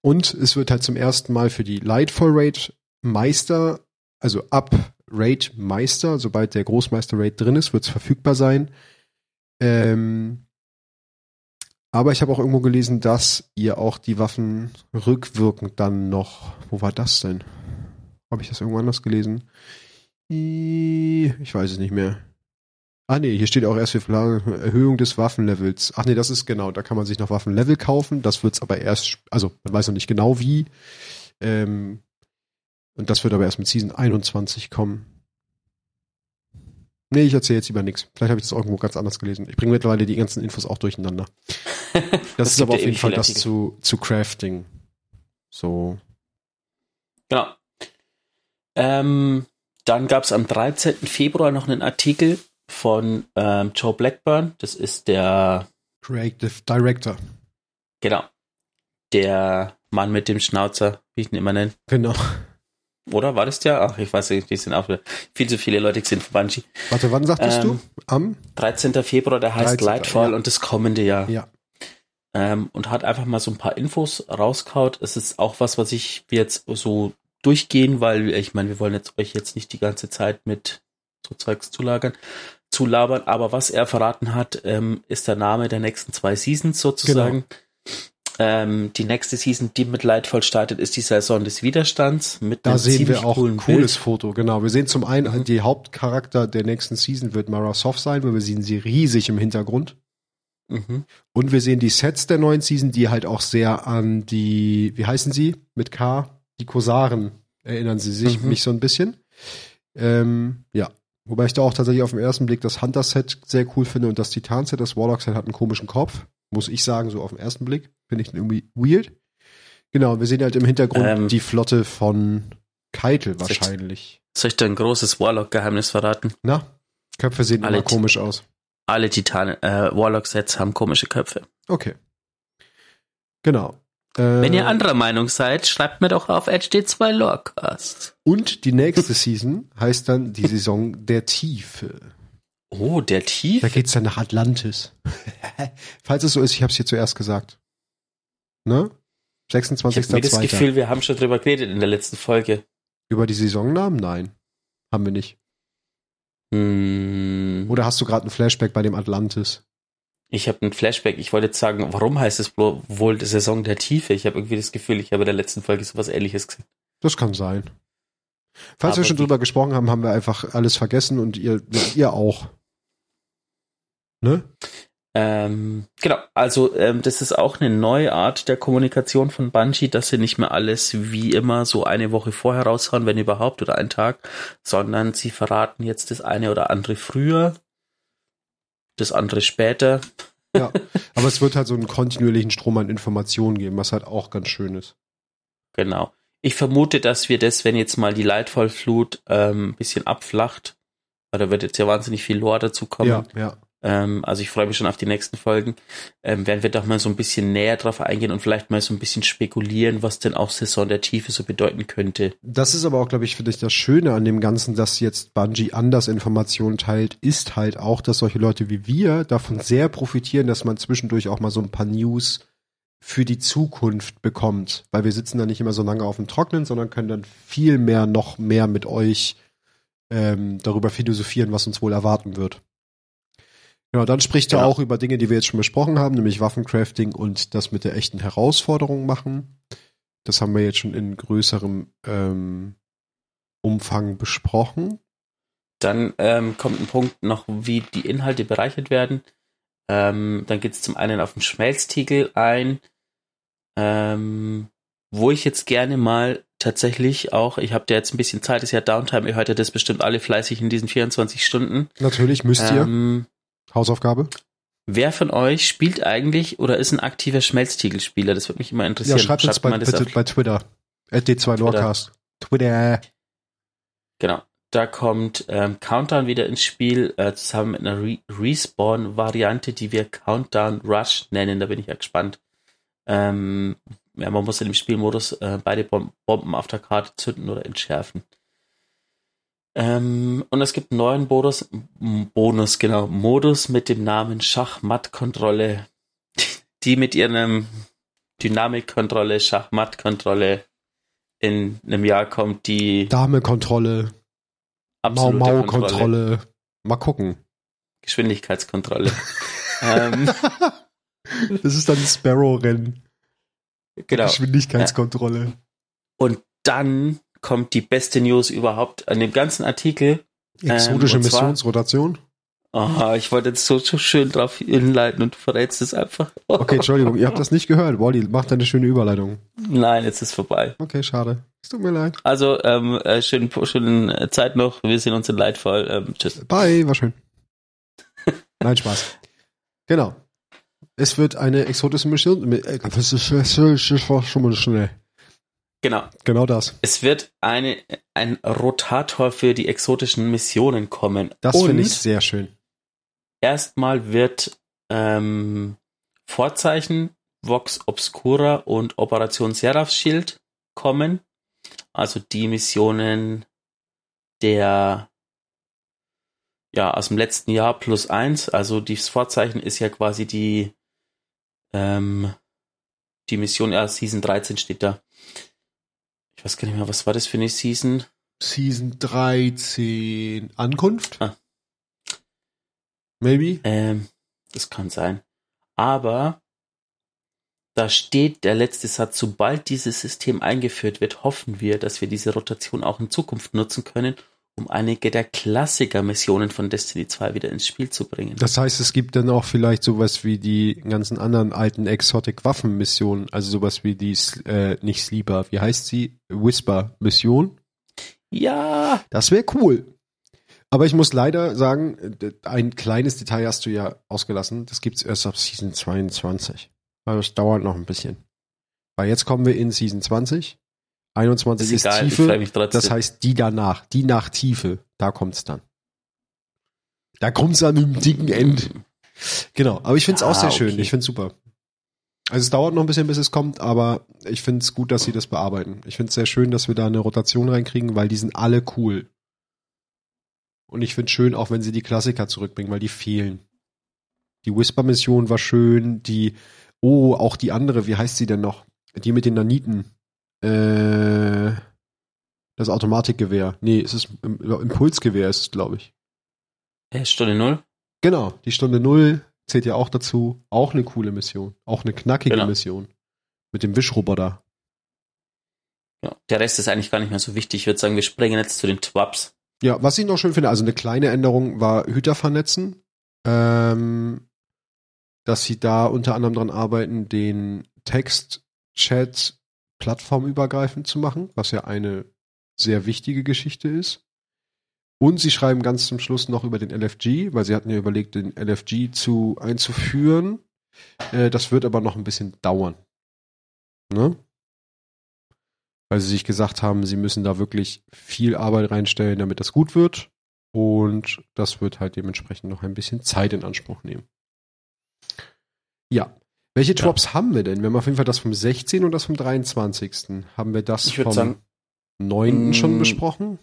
Und es wird halt zum ersten Mal für die Lightfall Raid Meister, also ab Raid Meister, sobald der Großmeister Raid drin ist, wird es verfügbar sein ähm, aber ich habe auch irgendwo gelesen, dass ihr auch die Waffen rückwirkend dann noch. Wo war das denn? Habe ich das irgendwo anders gelesen? Ich weiß es nicht mehr. Ah nee, hier steht auch erst für Erhöhung des Waffenlevels. Ach nee, das ist genau, da kann man sich noch Waffenlevel kaufen. Das wird's aber erst, also man weiß noch nicht genau wie. Ähm, und das wird aber erst mit Season 21 kommen. Nee, ich erzähle jetzt lieber nichts. Vielleicht habe ich das irgendwo ganz anders gelesen. Ich bringe mittlerweile die ganzen Infos auch durcheinander. Das, das ist aber auf jeden Fall das zu, zu Crafting. So. Genau. Ähm, dann gab es am 13. Februar noch einen Artikel von ähm, Joe Blackburn. Das ist der Creative Director. Genau. Der Mann mit dem Schnauzer, wie ich ihn immer nenne. Genau. Oder? War das der? Ach, ich weiß nicht, die sind auch viel zu viele Leute gesehen von Bungie. Warte, wann sagtest ähm, du? Am 13. Februar, der heißt 13. Lightfall ja. und das kommende Jahr. Ja. Ähm, und hat einfach mal so ein paar Infos rauskaut. Es ist auch was, was ich jetzt so durchgehen, weil ich meine, wir wollen jetzt euch jetzt nicht die ganze Zeit mit so Zeugs zulagern, zulabern, aber was er verraten hat, ähm, ist der Name der nächsten zwei Seasons sozusagen. Genau. Ähm, die nächste Season, die mit Lightfall startet, ist die Saison des Widerstands. Mit da sehen wir auch ein cooles Bild. Foto, genau. Wir sehen zum einen, mhm. die Hauptcharakter der nächsten Season wird Mara Soft sein, weil wir sehen sie riesig im Hintergrund. Mhm. Und wir sehen die Sets der neuen Season, die halt auch sehr an die, wie heißen sie? Mit K? Die Kosaren erinnern sie sich, mhm. mich so ein bisschen. Ähm, ja. Wobei ich da auch tatsächlich auf den ersten Blick das Hunter-Set sehr cool finde und das Titan-Set, das Warlock-Set hat einen komischen Kopf. Muss ich sagen, so auf den ersten Blick. Finde ich irgendwie weird. Genau, wir sehen halt im Hintergrund ähm, die Flotte von Keitel wahrscheinlich. Soll ich da ein großes Warlock-Geheimnis verraten? Na, Köpfe sehen alle immer komisch aus. Alle Titan äh, Warlock-Sets haben komische Köpfe. Okay. Genau. Äh, Wenn ihr anderer Meinung seid, schreibt mir doch auf HD2 Lorecast. Und die nächste Season heißt dann die Saison der Tiefe. Oh, der Tiefe? Da geht's dann nach Atlantis. Falls es so ist, ich habe es hier zuerst gesagt. Ne? 26. Ich habe das Gefühl, wir haben schon drüber geredet in der letzten Folge. Über die Saisonnamen? Nein. Haben wir nicht. Hm. Oder hast du gerade einen Flashback bei dem Atlantis? Ich habe einen Flashback. Ich wollte jetzt sagen, warum heißt es wohl die Saison der Tiefe? Ich habe irgendwie das Gefühl, ich habe in der letzten Folge sowas ähnliches gesehen. Das kann sein. Falls Aber wir schon drüber gesprochen haben, haben wir einfach alles vergessen und ihr, ihr auch. Ne? Ähm, genau, also ähm, das ist auch eine neue Art der Kommunikation von Bungie, dass sie nicht mehr alles wie immer so eine Woche vorher raushauen, wenn überhaupt, oder einen Tag, sondern sie verraten jetzt das eine oder andere früher, das andere später. Ja, aber es wird halt so einen kontinuierlichen Strom an Informationen geben, was halt auch ganz schön ist. Genau. Ich vermute, dass wir das, wenn jetzt mal die Leitfallflut ähm, ein bisschen abflacht, weil da wird jetzt ja wahnsinnig viel Lore dazu kommen. Ja, ja ähm, also ich freue mich schon auf die nächsten Folgen. Ähm, werden wir doch mal so ein bisschen näher drauf eingehen und vielleicht mal so ein bisschen spekulieren, was denn auch Saison der Tiefe so bedeuten könnte. Das ist aber auch, glaube ich, für dich das Schöne an dem Ganzen, dass jetzt Bungie anders Informationen teilt, ist halt auch, dass solche Leute wie wir davon sehr profitieren, dass man zwischendurch auch mal so ein paar News für die Zukunft bekommt. Weil wir sitzen da nicht immer so lange auf dem Trocknen, sondern können dann viel mehr, noch mehr mit euch ähm, darüber philosophieren, was uns wohl erwarten wird. Genau, dann spricht er auch über Dinge, die wir jetzt schon besprochen haben, nämlich Waffencrafting und das mit der echten Herausforderung machen. Das haben wir jetzt schon in größerem ähm, Umfang besprochen. Dann ähm, kommt ein Punkt noch, wie die Inhalte bereichert werden. Ähm, dann geht es zum einen auf den Schmelztiegel ein, ähm, wo ich jetzt gerne mal tatsächlich auch, ich habe ja jetzt ein bisschen Zeit, ist ja Downtime, ihr hört ja das bestimmt alle fleißig in diesen 24 Stunden. Natürlich müsst ihr. Hausaufgabe? Wer von euch spielt eigentlich oder ist ein aktiver Schmelztiegelspieler? Das würde mich immer interessieren. Ja, schreibt, schreibt uns bei, bitte bei Twitter. D2 Lorecast. Twitter. Genau. Da kommt ähm, Countdown wieder ins Spiel, äh, zusammen mit einer Re Respawn-Variante, die wir Countdown Rush nennen. Da bin ich ja gespannt. Ähm, ja, man muss in dem Spielmodus äh, beide Bomben auf der Karte zünden oder entschärfen. Ähm, und es gibt einen neuen Bonus, Bonus, genau, Modus mit dem Namen Schachmattkontrolle, die mit ihrem Dynamikkontrolle, Schachmattkontrolle in einem Jahr kommt, die Dame-Kontrolle, Mau-Mau-Kontrolle, mal gucken. Geschwindigkeitskontrolle. ähm, das ist dann Sparrow-Rennen. Genau. Geschwindigkeitskontrolle. Und dann kommt die beste News überhaupt an dem ganzen Artikel. Exotische ähm, Missionsrotation? Aha, ich wollte jetzt so, so schön drauf hinleiten und du verrätst es einfach. Okay, Entschuldigung, ihr habt das nicht gehört. Wally, macht eine schöne Überleitung. Nein, jetzt ist vorbei. Okay, schade. Es tut mir leid. Also, ähm, äh, schönen, schönen Zeit noch. Wir sehen uns in Leitfall. Ähm, tschüss. Bye, war schön. Nein, Spaß. Genau. Es wird eine exotische Mission. Äh, das war schon mal schnell. Genau. Genau das. Es wird eine, ein Rotator für die exotischen Missionen kommen. Das finde ich sehr schön. Erstmal wird ähm, Vorzeichen, Vox Obscura und Operation Seraphs Schild kommen. also die Missionen der ja aus dem letzten Jahr plus eins. Also das Vorzeichen ist ja quasi die ähm, die Mission, ja, Season 13 steht da. Ich weiß gar nicht mehr, was war das für eine Season? Season 13 Ankunft? Ah. Maybe? Ähm, das kann sein. Aber da steht der letzte Satz, sobald dieses System eingeführt wird, hoffen wir, dass wir diese Rotation auch in Zukunft nutzen können, um einige der Klassiker-Missionen von Destiny 2 wieder ins Spiel zu bringen. Das heißt, es gibt dann auch vielleicht sowas wie die ganzen anderen alten Exotic-Waffen-Missionen, also sowas wie die, äh, nicht Sleeper, wie heißt sie? Whisper-Mission? Ja. Das wäre cool. Aber ich muss leider sagen, ein kleines Detail hast du ja ausgelassen. Das gibt's erst ab Season 22. Aber das dauert noch ein bisschen. Weil jetzt kommen wir in Season 20. 21 ist, ist egal, Tiefe. Das heißt, die danach, die nach Tiefe, da kommt's dann. Da kommt's an einem dicken End. Genau. Aber ich find's ah, auch sehr okay. schön. Ich find's super. Also es dauert noch ein bisschen, bis es kommt, aber ich find's gut, dass sie das bearbeiten. Ich find's sehr schön, dass wir da eine Rotation reinkriegen, weil die sind alle cool. Und ich find's schön, auch wenn sie die Klassiker zurückbringen, weil die fehlen. Die Whisper-Mission war schön, die Oh, auch die andere, wie heißt sie denn noch? Die mit den Naniten. Äh, das Automatikgewehr. Nee, es ist Impulsgewehr ist es, glaube ich. Äh, Stunde Null? Genau, die Stunde Null zählt ja auch dazu. Auch eine coole Mission. Auch eine knackige genau. Mission. Mit dem Wischroboter. Ja, der Rest ist eigentlich gar nicht mehr so wichtig. Ich würde sagen, wir springen jetzt zu den Twaps. Ja, was ich noch schön finde, also eine kleine Änderung war Hüter vernetzen. Ähm, dass sie da unter anderem dran arbeiten, den Text-Chat plattformübergreifend zu machen, was ja eine sehr wichtige Geschichte ist. Und sie schreiben ganz zum Schluss noch über den LFG, weil sie hatten ja überlegt, den LFG zu einzuführen. Äh, das wird aber noch ein bisschen dauern. Ne? Weil sie sich gesagt haben, sie müssen da wirklich viel Arbeit reinstellen, damit das gut wird. Und das wird halt dementsprechend noch ein bisschen Zeit in Anspruch nehmen. Ja. Welche Drops ja. haben wir denn? Wir haben auf jeden Fall das vom 16. und das vom 23. Haben wir das vom sagen, 9. schon mm, besprochen?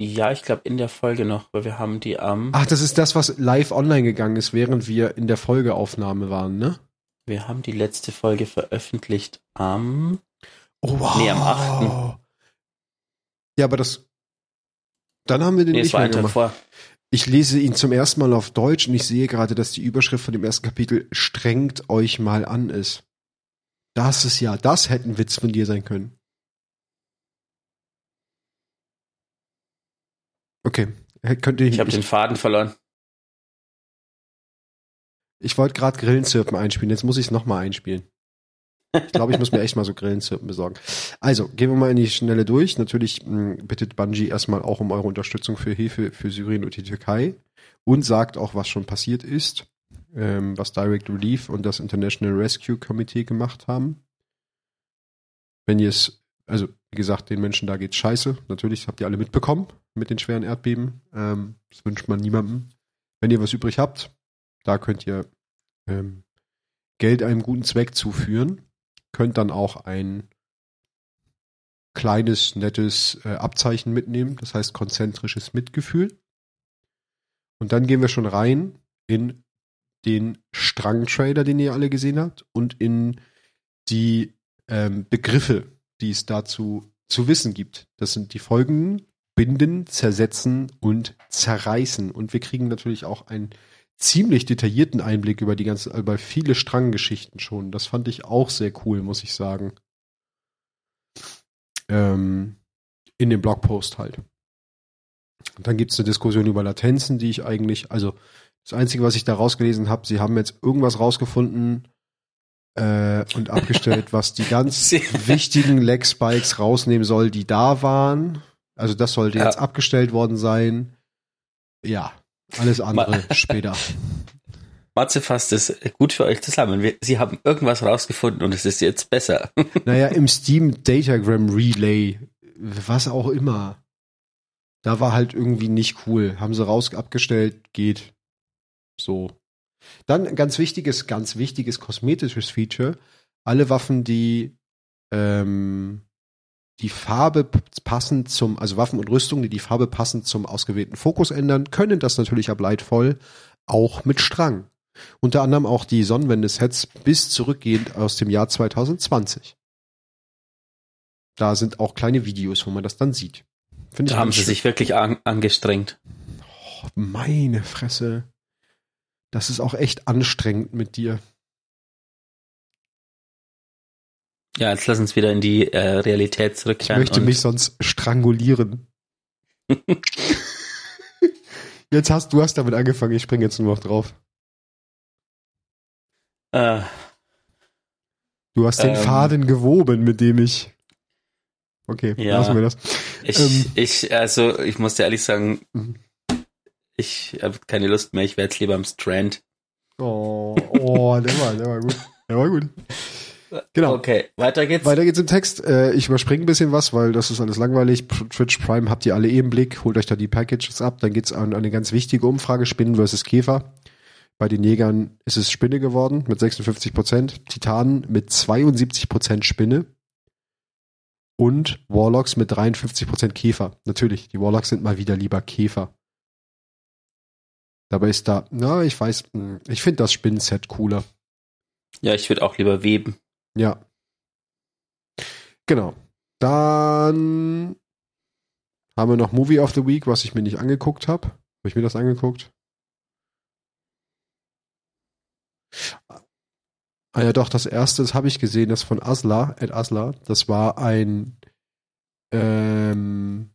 Ja, ich glaube in der Folge noch, weil wir haben die am. Ach, das ist das, was live online gegangen ist, während wir in der Folgeaufnahme waren, ne? Wir haben die letzte Folge veröffentlicht am. Oh, wow. Nee, am 8. Ja, aber das. Dann haben wir den nee, nicht mehr gemacht. Vor. Ich lese ihn zum ersten Mal auf Deutsch und ich sehe gerade, dass die Überschrift von dem ersten Kapitel strengt euch mal an ist. Das ist ja, das hätte ein Witz von dir sein können. Okay. Könnt ihr, ich habe den Faden verloren. Ich wollte gerade Grillenzirpen einspielen, jetzt muss ich es nochmal einspielen. Ich glaube, ich muss mir echt mal so Grillenzirpen besorgen. Also, gehen wir mal in die Schnelle durch. Natürlich mh, hm, bittet Bungie erstmal auch um eure Unterstützung für Hilfe für Syrien und die Türkei und sagt auch, was schon passiert ist, ähm, was Direct Relief und das International Rescue Committee gemacht haben. Wenn ihr es, also wie gesagt, den Menschen da geht's scheiße. Natürlich habt ihr alle mitbekommen mit den schweren Erdbeben. Ähm, das wünscht man niemandem. Wenn ihr was übrig habt, da könnt ihr ähm, Geld einem guten Zweck zuführen könnt dann auch ein kleines, nettes äh, Abzeichen mitnehmen, das heißt konzentrisches Mitgefühl. Und dann gehen wir schon rein in den Strang-Trader, den ihr alle gesehen habt, und in die ähm, Begriffe, die es dazu zu wissen gibt. Das sind die folgenden Binden, Zersetzen und Zerreißen. Und wir kriegen natürlich auch ein ziemlich detaillierten Einblick über die ganze, über viele Stranggeschichten schon. Das fand ich auch sehr cool, muss ich sagen. Ähm, in dem Blogpost halt. Und dann gibt es eine Diskussion über Latenzen, die ich eigentlich, also das Einzige, was ich da rausgelesen habe, sie haben jetzt irgendwas rausgefunden äh, und abgestellt, was die ganz wichtigen Leg-Spikes rausnehmen soll, die da waren. Also das sollte ja. jetzt abgestellt worden sein. Ja, alles andere später. Matze fasst es gut für euch zusammen. Wir, Sie haben irgendwas rausgefunden und es ist jetzt besser. Naja, im Steam Datagram Relay, was auch immer. Da war halt irgendwie nicht cool. Haben sie raus abgestellt, geht. So. Dann ganz wichtiges, ganz wichtiges kosmetisches Feature. Alle Waffen, die ähm, die Farbe passend zum, also Waffen und Rüstung, die die Farbe passend zum ausgewählten Fokus ändern, können das natürlich ab Leitvoll auch mit Strang. Unter anderem auch die Sonnenwende-Sets bis zurückgehend aus dem Jahr 2020. Da sind auch kleine Videos, wo man das dann sieht. Finde da haben sie sich wirklich an, angestrengt. Oh, meine Fresse. Das ist auch echt anstrengend mit dir. Ja, jetzt lass uns wieder in die äh, Realität zurückkehren. Ich möchte mich sonst strangulieren. jetzt hast du hast damit angefangen, ich springe jetzt nur noch drauf. Äh, du hast den ähm, Faden gewoben, mit dem ich. Okay, ja, lassen wir das. Ich, ähm, ich, also ich muss dir ehrlich sagen, mhm. ich habe keine Lust mehr, ich wäre jetzt lieber am Strand. Oh, oh der war, der war gut. Der war gut. Genau. Okay, weiter geht's. Weiter geht's im Text. Äh, ich überspringe ein bisschen was, weil das ist alles langweilig. Twitch Prime habt ihr alle eh im Blick. Holt euch da die Packages ab. Dann geht's an eine ganz wichtige Umfrage. Spinnen versus Käfer. Bei den Jägern ist es Spinne geworden mit 56 Prozent. Titanen mit 72 Prozent Spinne. Und Warlocks mit 53 Prozent Käfer. Natürlich, die Warlocks sind mal wieder lieber Käfer. Dabei ist da, na, ich weiß, hm, ich finde das Spinnenset cooler. Ja, ich würde auch lieber weben. Ja. Genau. Dann haben wir noch Movie of the Week, was ich mir nicht angeguckt habe. Habe ich mir das angeguckt? Ah ja, doch, das erste, das habe ich gesehen, das von Asla, Ed Asla. Das war ein ähm,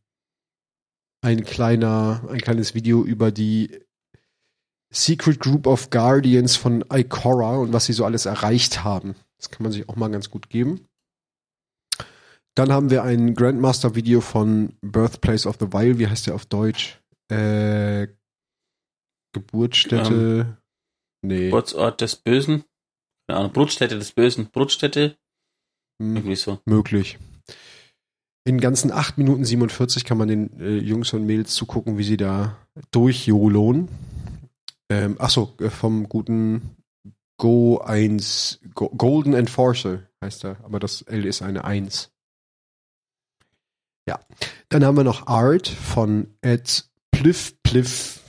ein kleiner, ein kleines Video über die Secret Group of Guardians von Ikora und was sie so alles erreicht haben. Das kann man sich auch mal ganz gut geben. Dann haben wir ein Grandmaster-Video von Birthplace of the Wild. Wie heißt der auf Deutsch? Äh, Geburtsstätte. Um, nee. Geburtsort des Bösen. Keine Ahnung, Brutstätte des Bösen. Brutstätte? Hm, Irgendwie so. Möglich. In ganzen 8 Minuten 47 kann man den äh, Jungs und Mädels zugucken, wie sie da durchjolohen. Ähm, achso, äh, vom guten Go 1, Go, Golden Enforcer heißt er, aber das L ist eine 1. Ja. Dann haben wir noch Art von Ed Pliff Pliff.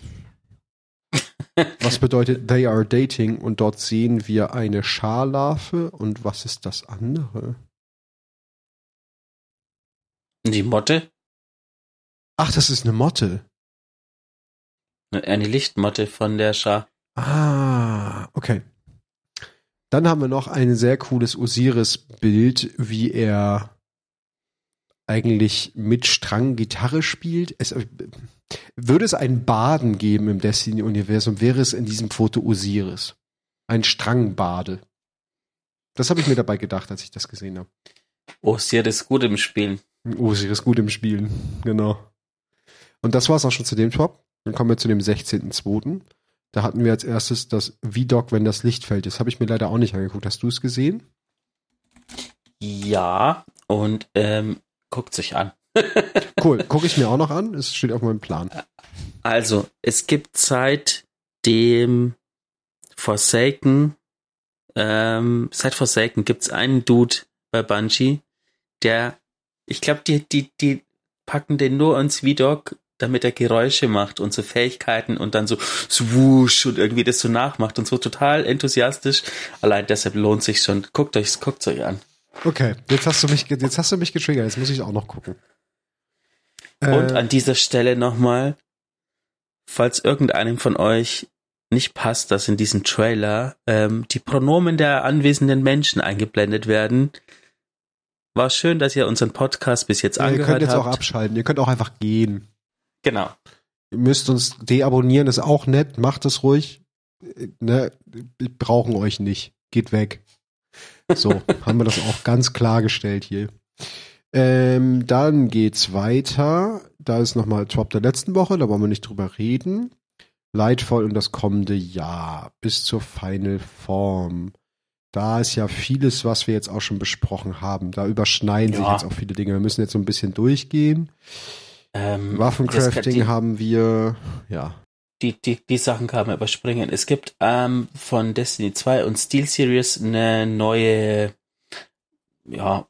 Was bedeutet They are dating und dort sehen wir eine Scharlarve und was ist das andere? Die Motte? Ach, das ist eine Motte. Eine Lichtmotte von der Schar. Ah, okay. Dann haben wir noch ein sehr cooles Osiris-Bild, wie er eigentlich mit Strang Gitarre spielt. Es, würde es ein Baden geben im Destiny-Universum, wäre es in diesem Foto Osiris. Ein Strangbade. Das habe ich mir dabei gedacht, als ich das gesehen habe. Osiris gut im Spielen. Osiris gut im Spielen, genau. Und das war es auch schon zu dem Top. Dann kommen wir zu dem 16.02. Da hatten wir als erstes das V-Doc, wenn das Licht fällt. Das habe ich mir leider auch nicht angeguckt. Hast du es gesehen? Ja, und ähm, guckt sich an. cool, gucke ich mir auch noch an. Es steht auf meinem Plan. Also, es gibt seit dem Forsaken, ähm, seit Forsaken gibt es einen Dude bei Bungie, der, ich glaube, die, die, die packen den nur ins V-Doc damit er Geräusche macht und so Fähigkeiten und dann so swoosh und irgendwie das so nachmacht und so total enthusiastisch. Allein deshalb lohnt sich schon. Guckt euch, guckt euch an. Okay, jetzt hast du mich, jetzt hast du mich getriggert. Jetzt muss ich auch noch gucken. Und äh, an dieser Stelle nochmal, falls irgendeinem von euch nicht passt, dass in diesem Trailer ähm, die Pronomen der anwesenden Menschen eingeblendet werden. War schön, dass ihr unseren Podcast bis jetzt ja, angehört habt. Ihr könnt jetzt habt. auch abschalten. Ihr könnt auch einfach gehen. Genau. Ihr müsst uns deabonnieren, ist auch nett. Macht es ruhig. Ne, wir brauchen euch nicht. Geht weg. So, haben wir das auch ganz klargestellt hier. Ähm, dann geht's weiter. Da ist nochmal Top der letzten Woche, da wollen wir nicht drüber reden. Leidvoll und das kommende Jahr bis zur Final Form. Da ist ja vieles, was wir jetzt auch schon besprochen haben. Da überschneiden ja. sich jetzt auch viele Dinge. Wir müssen jetzt so ein bisschen durchgehen. Ähm, Waffencrafting die, haben wir, ja. Die, die, die Sachen kann man überspringen. Es gibt ähm, von Destiny 2 und Steel Series eine neue, ja,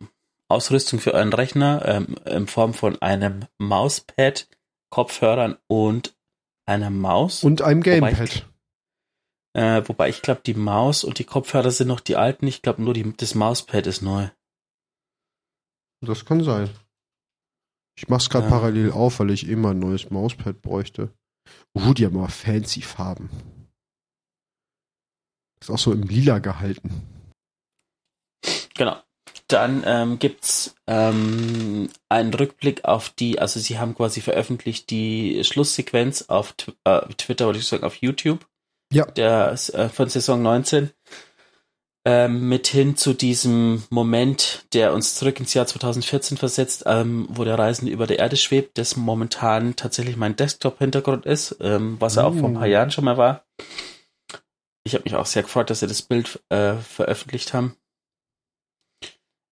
Ausrüstung für euren Rechner ähm, in Form von einem Mauspad, Kopfhörern und einer Maus. Und einem Gamepad. Äh, wobei ich glaube, die Maus und die Kopfhörer sind noch die alten. Ich glaube, nur die, das Mauspad ist neu. Das kann sein. Ich mach's gerade ja. parallel auf, weil ich immer ein neues Mauspad bräuchte. Uh, die haben aber fancy Farben. Ist auch so im Lila gehalten. Genau. Dann ähm, gibt's ähm, einen Rückblick auf die, also sie haben quasi veröffentlicht die Schlusssequenz auf äh, Twitter, würde ich sagen, auf YouTube. Ja. Der, äh, von Saison 19 ähm, mit hin zu diesem Moment, der uns zurück ins Jahr 2014 versetzt, ähm, wo der Reisende über der Erde schwebt, das momentan tatsächlich mein Desktop-Hintergrund ist, ähm, was er auch vor ein paar uh. Jahren schon mal war. Ich habe mich auch sehr gefreut, dass sie das Bild äh, veröffentlicht haben.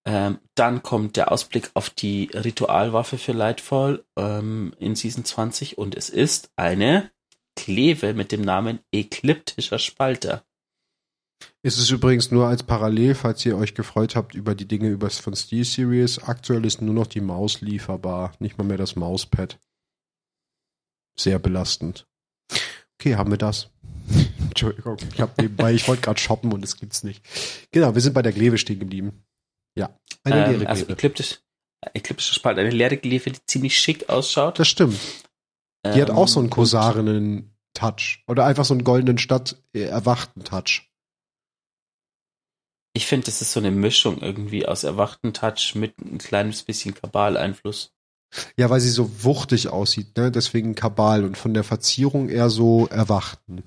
Ähm, dann kommt der Ausblick auf die Ritualwaffe für Lightfall ähm, in Season 20 und es ist eine Kleve mit dem Namen Ekliptischer Spalter. Ist es übrigens nur als Parallel, falls ihr euch gefreut habt über die Dinge übers von Steel Series. Aktuell ist nur noch die Maus lieferbar, nicht mal mehr das Mauspad. Sehr belastend. Okay, haben wir das. Entschuldigung, ich habe nebenbei, ich wollte gerade shoppen und es gibt's nicht. Genau, wir sind bei der Kleve stehen geblieben. Ja, eine ähm, leere also Ekliptisch, ekliptische Spalt, eine leere Kleve, die ziemlich schick ausschaut. Das stimmt. Die ähm, hat auch so einen ähm, kosarenen Touch oder einfach so einen goldenen Stadt äh, erwachten Touch. Ich finde, das ist so eine Mischung irgendwie aus erwachten Touch mit ein kleines bisschen Kabal-Einfluss. Ja, weil sie so wuchtig aussieht, ne? Deswegen Kabal und von der Verzierung eher so erwachten.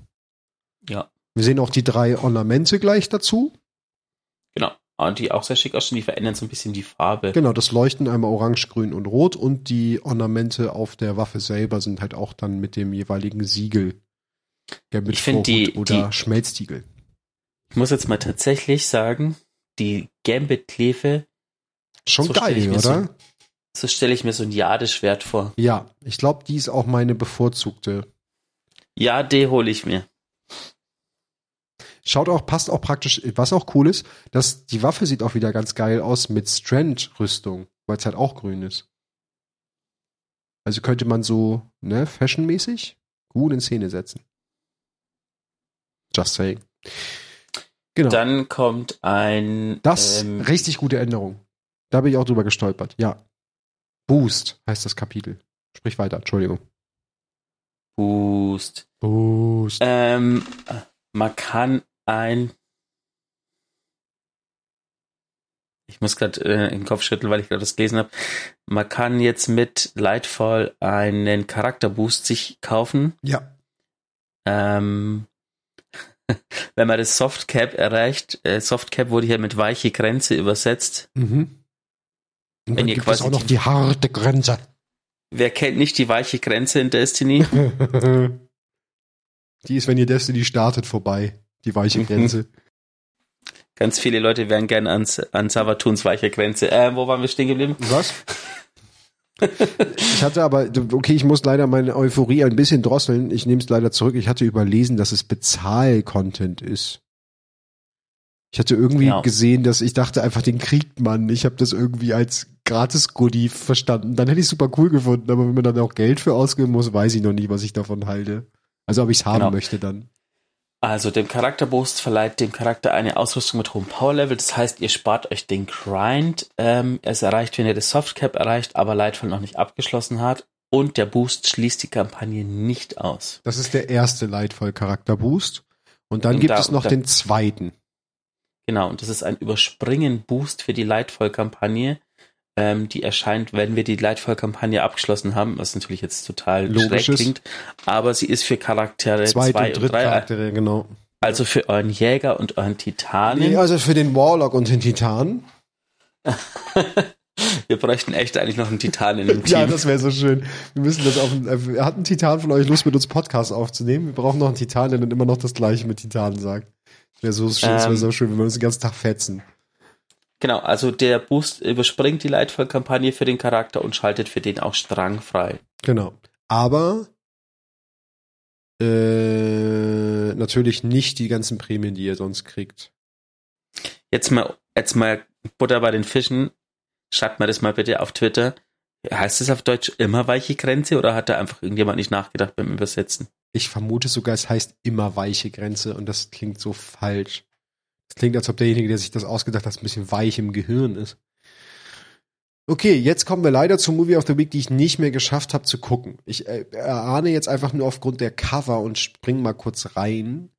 Ja. Wir sehen auch die drei Ornamente gleich dazu. Genau. Und die auch sehr schick aussehen, die verändern so ein bisschen die Farbe. Genau, das Leuchten einmal orange, grün und rot und die Ornamente auf der Waffe selber sind halt auch dann mit dem jeweiligen Siegel. Ich finde die oder die, Schmelztiegel. Ich muss jetzt mal tatsächlich sagen, die Gambit-Klefe. Schon so geil, oder? So, so stelle ich mir so ein Jadeschwert vor. Ja, ich glaube, die ist auch meine bevorzugte. Ja, die hole ich mir. Schaut auch, passt auch praktisch, was auch cool ist, dass die Waffe sieht auch wieder ganz geil aus mit Strand-Rüstung, weil es halt auch grün ist. Also könnte man so, ne, fashionmäßig gut in Szene setzen. Just saying. Genau. Dann kommt ein. Das, ähm, richtig gute Änderung. Da bin ich auch drüber gestolpert. Ja. Boost heißt das Kapitel. Sprich weiter, Entschuldigung. Boost. Boost. Ähm, man kann ein. Ich muss gerade äh, den Kopf schütteln, weil ich gerade das gelesen habe. Man kann jetzt mit Lightfall einen Charakterboost sich kaufen. Ja. Ähm, wenn man das Softcap erreicht, äh, Softcap wurde hier mit weiche Grenze übersetzt. Mhm. Und wenn ihr gibt quasi es auch noch die, harte Grenze. Wer kennt nicht die weiche Grenze in Destiny? die ist, wenn ihr Destiny startet, vorbei. Die weiche mhm. Grenze. Ganz viele Leute wären gern ans, an Savatuns weiche Grenze. Äh, wo waren wir stehen geblieben? Was? ich hatte aber, okay, ich muss leider meine Euphorie ein bisschen drosseln. Ich nehme es leider zurück. Ich hatte überlesen, dass es Bezahl-Content ist. Ich hatte irgendwie genau. gesehen, dass ich dachte einfach, den kriegt man. Ich habe das irgendwie als Gratis-Goodie verstanden. Dann hätte ich super cool gefunden, aber wenn man dann auch Geld für ausgeben muss, weiß ich noch nie, was ich davon halte. Also ob ich es haben genau. möchte dann. Also dem Charakterboost verleiht dem Charakter eine Ausrüstung mit hohem Powerlevel. Das heißt, ihr spart euch den Grind. Ähm, es erreicht, wenn ihr das Softcap erreicht, aber Lightfall noch nicht abgeschlossen hat. Und der Boost schließt die Kampagne nicht aus. Das ist der erste Lightfall-Charakterboost. Und dann und gibt da, es noch da, den zweiten. Genau, und das ist ein Überspringen-Boost für die Lightfall-Kampagne. Ähm, die erscheint, wenn wir die Lightfall-Kampagne abgeschlossen haben, was natürlich jetzt total Logisch schräg klingt, aber sie ist für Charaktere 2 und, und 3. Charaktere, genau. Also für euren Jäger und euren Titanen. Nee, also für den Warlock und den Titan. Wir bräuchten echt eigentlich noch einen Titan in dem Team. ja, das wäre so schön. Wir müssen das auf. Äh, hat ein Titan von euch Lust, mit uns Podcast aufzunehmen? Wir brauchen noch einen Titan, der dann immer noch das Gleiche mit Titanen sagt. Das wäre so schön, ähm, wäre so schön, wenn wir uns den ganzen Tag fetzen. Genau, also der Boost überspringt die Lightfall-Kampagne für den Charakter und schaltet für den auch Strang frei. Genau. Aber äh, natürlich nicht die ganzen Prämien, die ihr sonst kriegt. Jetzt mal, jetzt mal Butter bei den Fischen. Schreibt mir das mal bitte auf Twitter. Heißt es auf Deutsch immer weiche Grenze oder hat da einfach irgendjemand nicht nachgedacht beim Übersetzen? Ich vermute sogar, es heißt immer weiche Grenze und das klingt so falsch. Das klingt, als ob derjenige, der sich das ausgedacht hat, ein bisschen weich im Gehirn ist. Okay, jetzt kommen wir leider zum Movie of the Week, die ich nicht mehr geschafft habe zu gucken. Ich äh, erahne jetzt einfach nur aufgrund der Cover und spring mal kurz rein.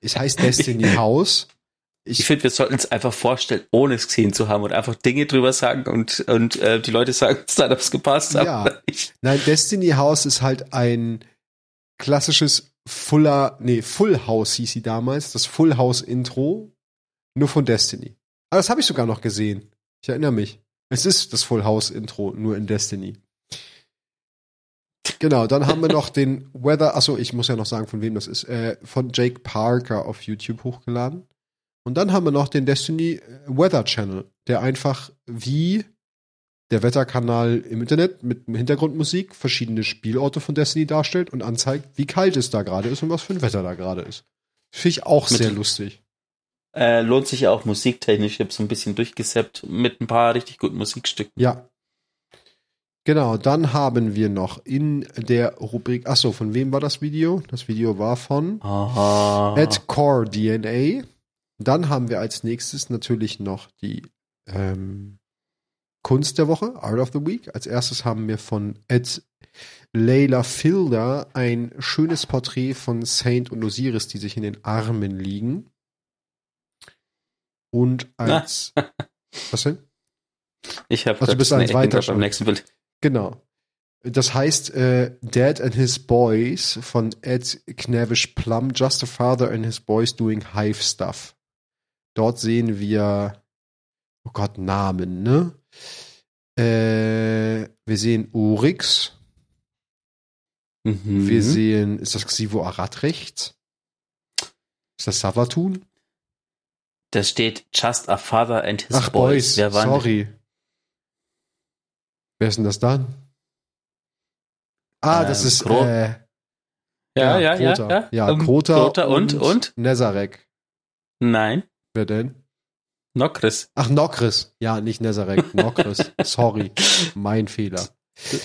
Es heißt Destiny House. Ich, ich finde, wir sollten es einfach vorstellen, ohne es gesehen zu haben und einfach Dinge drüber sagen und, und äh, die Leute sagen es ob es gepasst hat. Ja. Nein, Destiny House ist halt ein klassisches Fuller, nee, Full House hieß sie damals, das Full House Intro, nur von Destiny. Aber das habe ich sogar noch gesehen. Ich erinnere mich. Es ist das Full House Intro, nur in Destiny. Genau, dann haben wir noch den Weather, achso, ich muss ja noch sagen, von wem das ist, äh, von Jake Parker auf YouTube hochgeladen. Und dann haben wir noch den Destiny äh, Weather Channel, der einfach wie der Wetterkanal im Internet mit Hintergrundmusik verschiedene Spielorte von Destiny darstellt und anzeigt, wie kalt es da gerade ist und was für ein Wetter da gerade ist. Finde ich auch mit, sehr lustig. Äh, lohnt sich ja auch musiktechnisch. Ich habe so ein bisschen durchgesappt mit ein paar richtig guten Musikstücken. Ja. Genau, dann haben wir noch in der Rubrik, achso, von wem war das Video? Das Video war von Aha. at Core DNA. Dann haben wir als nächstes natürlich noch die ähm, Kunst der Woche, Art of the Week. Als erstes haben wir von Ed Leila Filder ein schönes Porträt von Saint und Osiris, die sich in den Armen liegen. Und als was denn? Ich habe also bist eins weiter beim nächsten Bild. Genau. Das heißt äh, Dad and His Boys von Ed Knavish Plum, Just a Father and His Boys Doing Hive Stuff. Dort sehen wir, oh Gott, Namen, ne? Äh, wir sehen Urix. Mhm. Wir sehen, ist das Xivo Arad rechts? Ist das Savatun? Da steht Just a Father and His Ach, Boys. Boys. sorry. Wer ist denn das dann? Ah, ähm, das ist Kro äh, ja, ja, ja, Krota. ja. Ja, um, Krota, Krota und, und, und Nezarek. Nein. Wer denn? Nokris. Ach, Nokris. Ja, nicht Nezarek. Nokris. Sorry. Mein Fehler.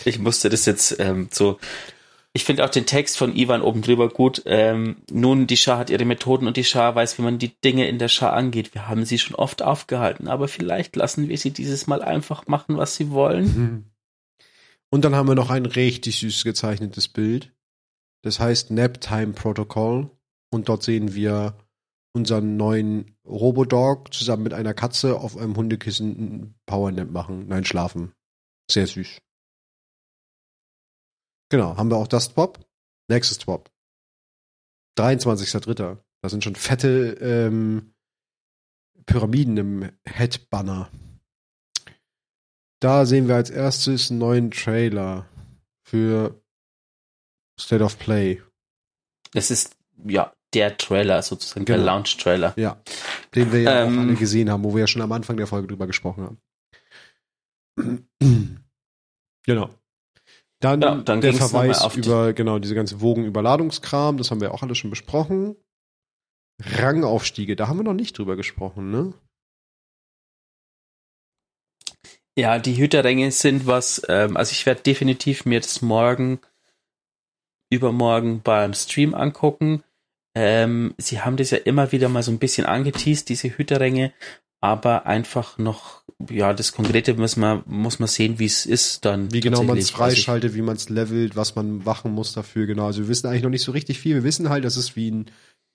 Ich musste das jetzt ähm, so. Ich finde auch den Text von Ivan oben drüber gut. Ähm, nun, die Schar hat ihre Methoden und die Schar weiß, wie man die Dinge in der Schar angeht. Wir haben sie schon oft aufgehalten, aber vielleicht lassen wir sie dieses Mal einfach machen, was sie wollen. Mhm. Und dann haben wir noch ein richtig süß gezeichnetes Bild. Das heißt Naptime Protocol. Und dort sehen wir unseren neuen Robodog zusammen mit einer Katze auf einem Hundekissen Powernap machen. Nein, schlafen. Sehr süß. Genau, haben wir auch das Swap. Nächstes Swap. 23.3. Da sind schon fette ähm, Pyramiden im Head-Banner. Da sehen wir als erstes einen neuen Trailer für State of Play. Es ist, ja, der Trailer sozusagen, genau. der Launch-Trailer. Ja, den wir ja ähm, auch alle gesehen haben, wo wir ja schon am Anfang der Folge drüber gesprochen haben. genau. Dann, ja, dann der Verweis über genau diese ganze Wogenüberladungskram, das haben wir auch alles schon besprochen. Rangaufstiege, da haben wir noch nicht drüber gesprochen, ne? Ja, die Hüterränge sind was, ähm, also ich werde definitiv mir das morgen, übermorgen beim Stream angucken. Ähm, sie haben das ja immer wieder mal so ein bisschen angeteased, diese Hüterränge, aber einfach noch, ja, das Konkrete muss man, muss man sehen, wie es ist dann. Wie genau man es freischaltet, wie man es levelt, was man machen muss dafür, genau. Also wir wissen eigentlich noch nicht so richtig viel. Wir wissen halt, das ist wie ein,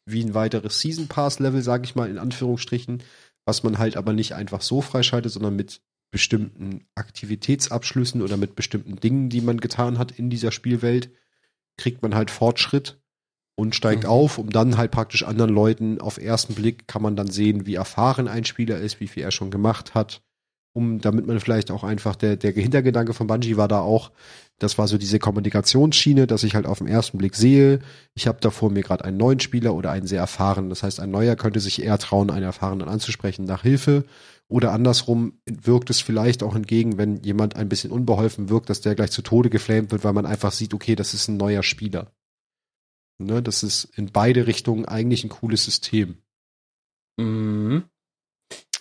wie ein weiteres Season Pass Level, sage ich mal, in Anführungsstrichen, was man halt aber nicht einfach so freischaltet, sondern mit bestimmten Aktivitätsabschlüssen oder mit bestimmten Dingen, die man getan hat in dieser Spielwelt, kriegt man halt Fortschritt und steigt mhm. auf, um dann halt praktisch anderen Leuten auf ersten Blick kann man dann sehen, wie erfahren ein Spieler ist, wie viel er schon gemacht hat, um damit man vielleicht auch einfach der der Hintergedanke von Bungie war da auch, das war so diese Kommunikationsschiene, dass ich halt auf den ersten Blick sehe, ich habe da vor mir gerade einen neuen Spieler oder einen sehr erfahrenen, das heißt ein neuer könnte sich eher trauen, einen erfahrenen anzusprechen nach Hilfe oder andersrum wirkt es vielleicht auch entgegen, wenn jemand ein bisschen unbeholfen wirkt, dass der gleich zu Tode geflamed wird, weil man einfach sieht, okay, das ist ein neuer Spieler. Ne, das ist in beide Richtungen eigentlich ein cooles System. Mhm.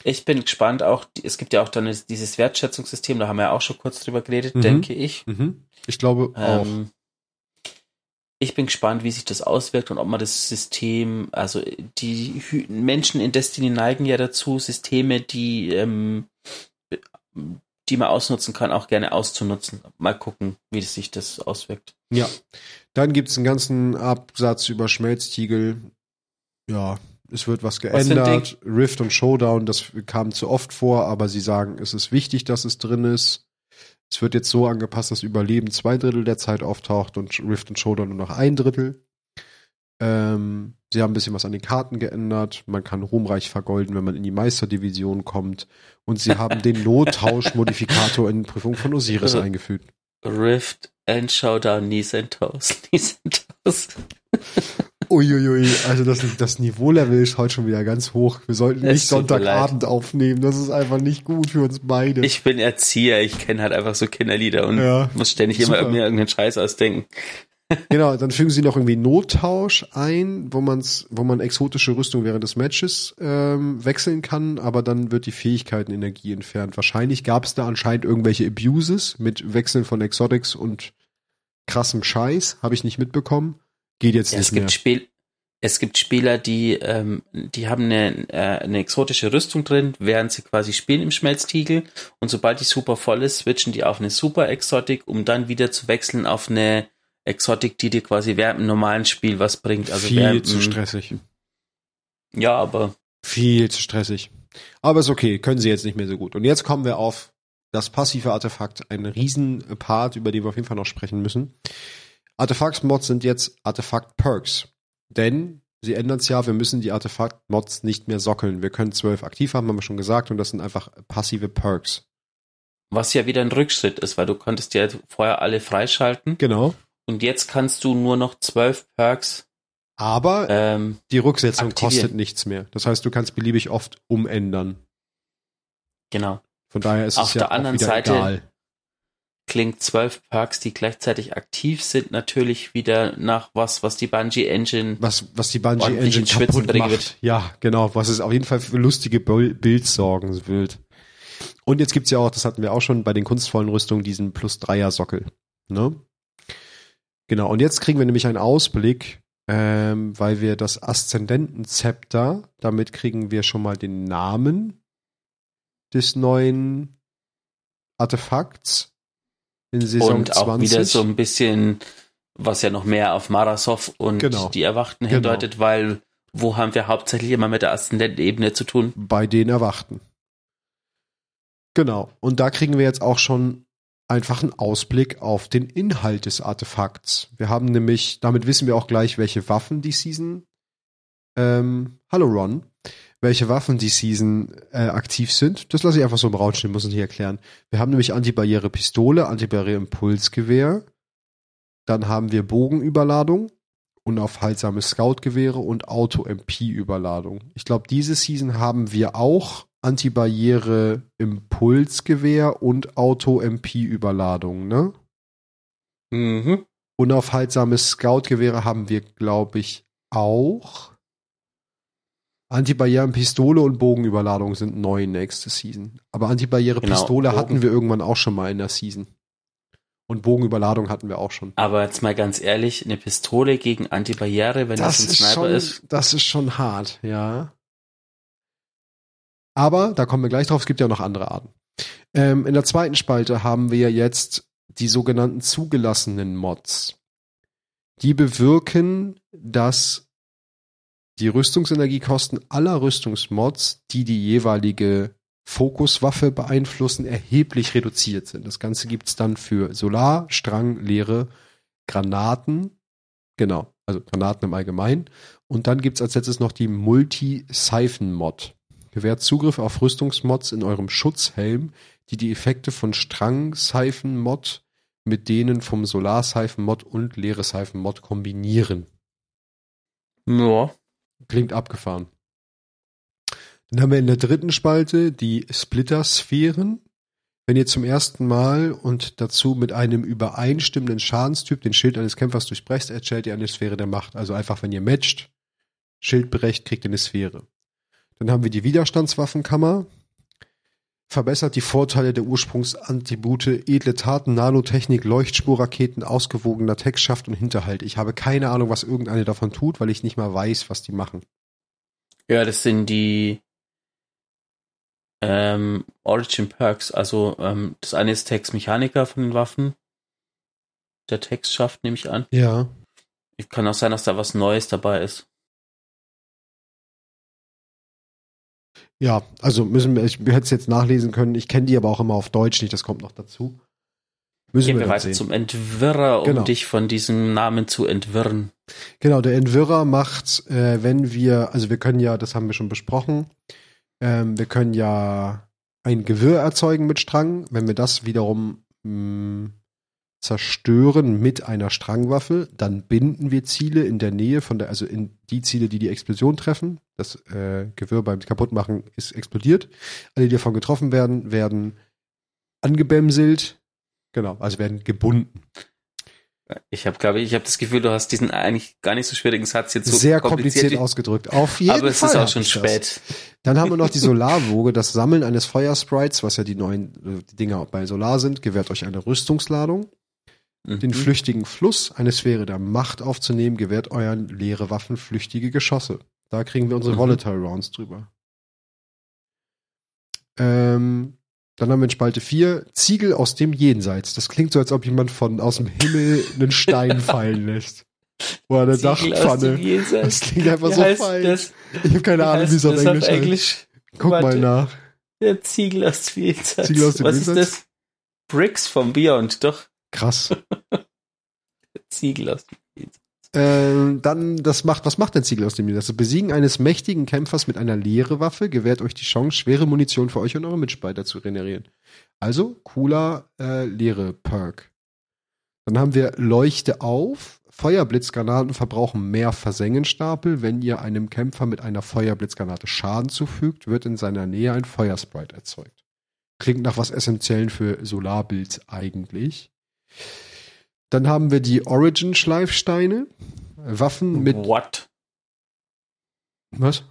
Ich bin gespannt auch, es gibt ja auch dann dieses Wertschätzungssystem, da haben wir ja auch schon kurz drüber geredet, mhm. denke ich. Mhm. Ich glaube ähm, auch. Ich bin gespannt, wie sich das auswirkt und ob man das System, also die Menschen in Destiny neigen ja dazu, Systeme, die, ähm, die man ausnutzen kann, auch gerne auszunutzen. Mal gucken, wie sich das auswirkt. Ja. Dann gibt es einen ganzen Absatz über Schmelztiegel. Ja, es wird was geändert. Was Rift und Showdown, das kam zu oft vor, aber sie sagen, es ist wichtig, dass es drin ist. Es wird jetzt so angepasst, dass Überleben zwei Drittel der Zeit auftaucht und Rift und Showdown nur noch ein Drittel. Ähm, sie haben ein bisschen was an den Karten geändert. Man kann ruhmreich vergolden, wenn man in die Meisterdivision kommt. Und sie haben den Nottausch-Modifikator in Prüfung von Osiris eingefügt. Rift and Showdown, Knees and Toes. Knees and Toes. Uiuiui, also das, das Niveaulevel ist heute schon wieder ganz hoch. Wir sollten nicht Sonntagabend aufnehmen. Das ist einfach nicht gut für uns beide. Ich bin Erzieher, ich kenne halt einfach so Kinderlieder und ja, muss ständig super. immer mir irgendeinen Scheiß ausdenken. Genau, dann fügen sie noch irgendwie Nottausch ein, wo man's, wo man exotische Rüstung während des Matches ähm, wechseln kann, aber dann wird die Fähigkeitenenergie entfernt. Wahrscheinlich gab es da anscheinend irgendwelche Abuses mit Wechseln von Exotics und krassem Scheiß, habe ich nicht mitbekommen. Geht jetzt ja, nicht es mehr. Gibt Spiel, es gibt Spieler, die, ähm, die haben eine, äh, eine exotische Rüstung drin, während sie quasi spielen im Schmelztiegel. Und sobald die super voll ist, switchen die auf eine Super Exotik, um dann wieder zu wechseln auf eine Exotik, die dir quasi während dem normalen Spiel was bringt. Also Viel während, zu stressig. Ja, aber. Viel zu stressig. Aber ist okay, können sie jetzt nicht mehr so gut. Und jetzt kommen wir auf das passive Artefakt, ein Riesenpart, über den wir auf jeden Fall noch sprechen müssen. Artefakt-Mods sind jetzt Artefakt-Perks. Denn sie ändern es ja, wir müssen die Artefakt-Mods nicht mehr sockeln. Wir können zwölf aktiv haben, haben wir schon gesagt, und das sind einfach passive Perks. Was ja wieder ein Rückschritt ist, weil du konntest ja vorher alle freischalten. Genau. Und jetzt kannst du nur noch zwölf Perks. Aber ähm, die Rücksetzung kostet nichts mehr. Das heißt, du kannst beliebig oft umändern. Genau. Von daher ist Auf es ja der anderen Seite egal klingt zwölf Perks, die gleichzeitig aktiv sind, natürlich wieder nach was, was die Bungie Engine, was, was die Bungie Engine kaputt macht. Wird. Ja, genau, was es auf jeden Fall für lustige Builds sorgen wird. Und jetzt gibt's ja auch, das hatten wir auch schon bei den kunstvollen Rüstungen, diesen plus Dreier Sockel. Ne? Genau, und jetzt kriegen wir nämlich einen Ausblick, ähm, weil wir das Aszendentenzepter, damit kriegen wir schon mal den Namen des neuen Artefakts in Saison und auch 20. wieder so ein bisschen, was ja noch mehr auf Marasov und genau. die Erwachten genau. hindeutet, weil wo haben wir hauptsächlich immer mit der Aszendenten-Ebene zu tun? Bei den Erwachten. Genau. Und da kriegen wir jetzt auch schon einfach einen Ausblick auf den Inhalt des Artefakts. Wir haben nämlich, damit wissen wir auch gleich, welche Waffen die Season. Ähm, hallo Ron welche Waffen die Season äh, aktiv sind. Das lasse ich einfach so im Raum stehen, muss ich nicht erklären. Wir haben nämlich Antibarriere-Pistole, Antibarriere-Impulsgewehre. Dann haben wir Bogenüberladung, unaufhaltsame Scout-Gewehre und Auto-MP-Überladung. Ich glaube, diese Season haben wir auch Antibarriere-Impulsgewehr und Auto-MP-Überladung, ne? Mhm. Unaufhaltsame Scout-Gewehre haben wir, glaube ich, auch. Antibarrieren-Pistole und Bogenüberladung sind neu nächste Season. Aber Antibarriere-Pistole genau, hatten wir irgendwann auch schon mal in der Season. Und Bogenüberladung hatten wir auch schon. Aber jetzt mal ganz ehrlich, eine Pistole gegen Antibarriere, wenn das, das ein Sniper schon, ist. Das ist schon hart, ja. Aber, da kommen wir gleich drauf, es gibt ja noch andere Arten. Ähm, in der zweiten Spalte haben wir jetzt die sogenannten zugelassenen Mods. Die bewirken, dass die Rüstungsenergiekosten aller Rüstungsmods, die die jeweilige Fokuswaffe beeinflussen, erheblich reduziert sind. Das Ganze gibt's dann für Solar, Strang, Leere, Granaten, genau, also Granaten im Allgemeinen. Und dann gibt's als letztes noch die Multi-Seifen-Mod. Gewährt Zugriff auf Rüstungsmods in eurem Schutzhelm, die die Effekte von Strang-Seifen-Mod mit denen vom Solar-Seifen-Mod und Leere-Seifen-Mod kombinieren. Ja. Klingt abgefahren. Dann haben wir in der dritten Spalte die Splitter-Sphären. Wenn ihr zum ersten Mal und dazu mit einem übereinstimmenden Schadenstyp den Schild eines Kämpfers durchbrecht, erstellt ihr eine Sphäre der Macht. Also einfach, wenn ihr matcht, Schild brecht, kriegt ihr eine Sphäre. Dann haben wir die Widerstandswaffenkammer. Verbessert die Vorteile der Ursprungsantibute, edle Taten, Nanotechnik, Leuchtspurraketen, ausgewogener Textschaft und Hinterhalt. Ich habe keine Ahnung, was irgendeine davon tut, weil ich nicht mal weiß, was die machen. Ja, das sind die ähm, Origin Perks. Also ähm, das eine ist Text Mechaniker von den Waffen. Der Text schafft, nehme ich an. Ja. Kann auch sein, dass da was Neues dabei ist. Ja, also müssen wir, ich hätte es jetzt nachlesen können. Ich kenne die aber auch immer auf Deutsch nicht, das kommt noch dazu. Müssen Gehen wir, wir weiter zum Entwirrer, um genau. dich von diesem Namen zu entwirren. Genau, der Entwirrer macht, äh, wenn wir, also wir können ja, das haben wir schon besprochen, ähm, wir können ja ein Gewirr erzeugen mit Strang. Wenn wir das wiederum mh, mm, zerstören mit einer Strangwaffe, dann binden wir Ziele in der Nähe von der, also in die Ziele, die die Explosion treffen. Das äh, Gewirr beim Kaputtmachen ist explodiert. Alle, die davon getroffen werden, werden angebämselt. Genau, also werden gebunden. Ich habe, glaube ich, ich habe das Gefühl, du hast diesen eigentlich gar nicht so schwierigen Satz jetzt so sehr kompliziert, kompliziert ausgedrückt. Auf jeden Aber es Fall ist auch schon spät. Dann haben wir noch die Solarwoge, das Sammeln eines Feuersprites, was ja die neuen die Dinger bei Solar sind, gewährt euch eine Rüstungsladung. Mhm. Den flüchtigen Fluss, eine Sphäre der Macht aufzunehmen, gewährt euren leere Waffen flüchtige Geschosse. Da kriegen wir unsere mhm. Volatile Rounds drüber. Ähm, dann haben wir in Spalte 4 Ziegel aus dem Jenseits. Das klingt so, als ob jemand von aus dem Himmel einen Stein fallen lässt. Oder eine Ziegel Dachpfanne. Das klingt einfach wie so fein. Das, ich habe keine Ahnung, wie es auf Englisch, Englisch Guck Warte. mal nach. Der Ziegel aus dem Jenseits. Ziegel aus dem Was Jenseits? ist das? Bricks vom Beyond, doch. Krass. Ziegel aus dem äh, dann, das macht, was macht ein Ziegel aus dem Jenseits? Das Besiegen eines mächtigen Kämpfers mit einer leeren Waffe gewährt euch die Chance, schwere Munition für euch und eure Mitspalter zu generieren. Also, cooler äh, leere Perk. Dann haben wir Leuchte auf. Feuerblitzgranaten verbrauchen mehr Versengenstapel. Wenn ihr einem Kämpfer mit einer Feuerblitzgranate Schaden zufügt, wird in seiner Nähe ein Feuersprite erzeugt. Klingt nach was Essentiellen für Solarbild eigentlich. Dann haben wir die Origin-Schleifsteine. Waffen mit. What? Was?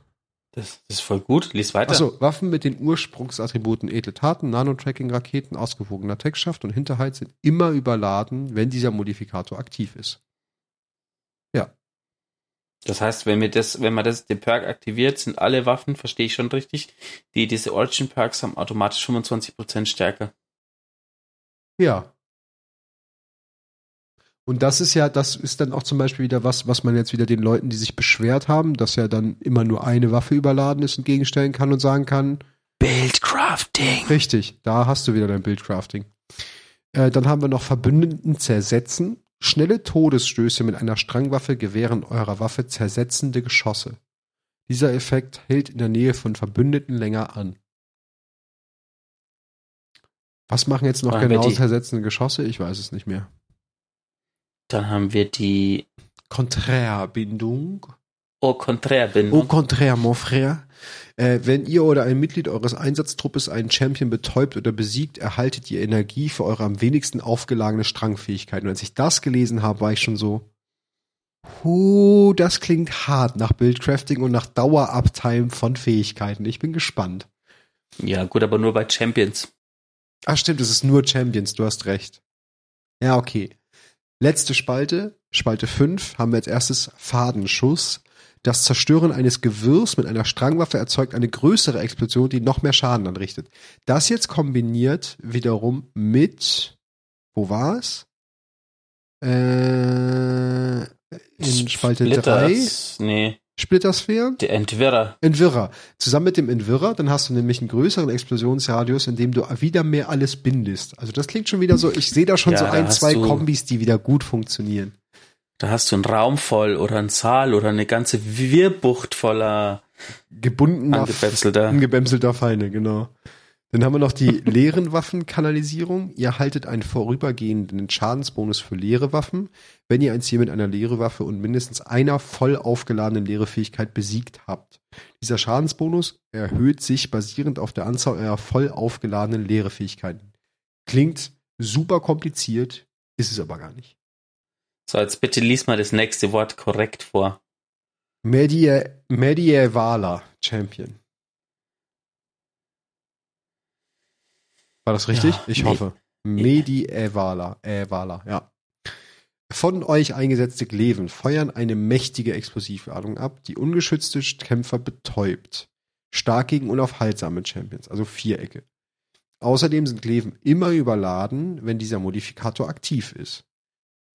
Das, das, ist voll gut. Lies weiter. Achso, Waffen mit den Ursprungsattributen edle Taten, Nanotracking-Raketen, ausgewogener Textschaft und Hinterhalt sind immer überladen, wenn dieser Modifikator aktiv ist. Ja. Das heißt, wenn wir das, wenn man das, den Perk aktiviert, sind alle Waffen, verstehe ich schon richtig, die diese Origin Perks haben automatisch 25% stärker. Ja. Und das ist ja, das ist dann auch zum Beispiel wieder was, was man jetzt wieder den Leuten, die sich beschwert haben, dass ja dann immer nur eine Waffe überladen ist, entgegenstellen kann und sagen kann. Bildcrafting. Richtig, da hast du wieder dein Bildcrafting. Äh, dann haben wir noch Verbündeten zersetzen. Schnelle Todesstöße mit einer Strangwaffe gewähren eurer Waffe zersetzende Geschosse. Dieser Effekt hält in der Nähe von Verbündeten länger an. Was machen jetzt noch Machen genau zersetzende Geschosse? Ich weiß es nicht mehr. Dann haben wir die Konträrbindung. Au Contraire-Bindung. Au contraire, mon frère. Äh, wenn ihr oder ein Mitglied eures Einsatztruppes einen Champion betäubt oder besiegt, erhaltet ihr Energie für eure am wenigsten aufgelagene Strangfähigkeit. Und als ich das gelesen habe, war ich schon so, huh, das klingt hart nach Buildcrafting und nach Daueruptime von Fähigkeiten. Ich bin gespannt. Ja, gut, aber nur bei Champions. Ach stimmt, es ist nur Champions, du hast recht. Ja, okay. Letzte Spalte, Spalte 5, haben wir als erstes Fadenschuss. Das Zerstören eines Gewirrs mit einer Strangwaffe erzeugt eine größere Explosion, die noch mehr Schaden anrichtet. Das jetzt kombiniert wiederum mit, wo war es? Äh, in Spalte 3. Nee. Splittersphären? Der Entwirrer. Entwirrer. Zusammen mit dem Entwirrer, dann hast du nämlich einen größeren Explosionsradius, in dem du wieder mehr alles bindest. Also das klingt schon wieder so, ich sehe da schon ja, so ein, zwei Kombis, die wieder gut funktionieren. Da hast du einen Raum voll oder einen Saal oder eine ganze Wirrbucht voller gebundener, angebämselter. angebämselter Feinde, genau. Dann haben wir noch die leeren Waffenkanalisierung. Ihr haltet einen vorübergehenden Schadensbonus für leere Waffen, wenn ihr ein Ziel mit einer leere Waffe und mindestens einer voll aufgeladenen leere Fähigkeit besiegt habt. Dieser Schadensbonus erhöht sich basierend auf der Anzahl eurer voll aufgeladenen leere Fähigkeiten. Klingt super kompliziert, ist es aber gar nicht. So, jetzt bitte lies mal das nächste Wort korrekt vor. Medievaler Champion. War das richtig? Ja, ich hoffe. Medievaler, Evaler, ja. Von euch eingesetzte Gleven feuern eine mächtige Explosivladung ab, die ungeschützte Kämpfer betäubt. Stark gegen unaufhaltsame Champions, also Vierecke. Außerdem sind Gleven immer überladen, wenn dieser Modifikator aktiv ist.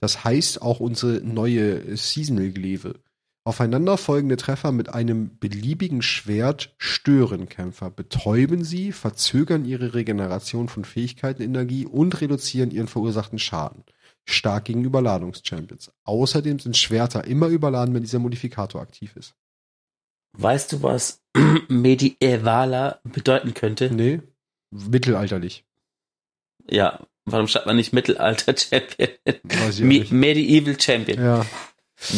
Das heißt auch unsere neue Seasonal Gleve. Aufeinanderfolgende Treffer mit einem beliebigen Schwert stören Kämpfer, betäuben sie, verzögern ihre Regeneration von Fähigkeiten, Energie und reduzieren ihren verursachten Schaden. Stark gegen Überladungschampions. Außerdem sind Schwerter immer überladen, wenn dieser Modifikator aktiv ist. Weißt du, was Medievaler bedeuten könnte? Nee, mittelalterlich. Ja, warum schreibt man nicht Mittelalter-Champion? Me Medieval Champion. Ja.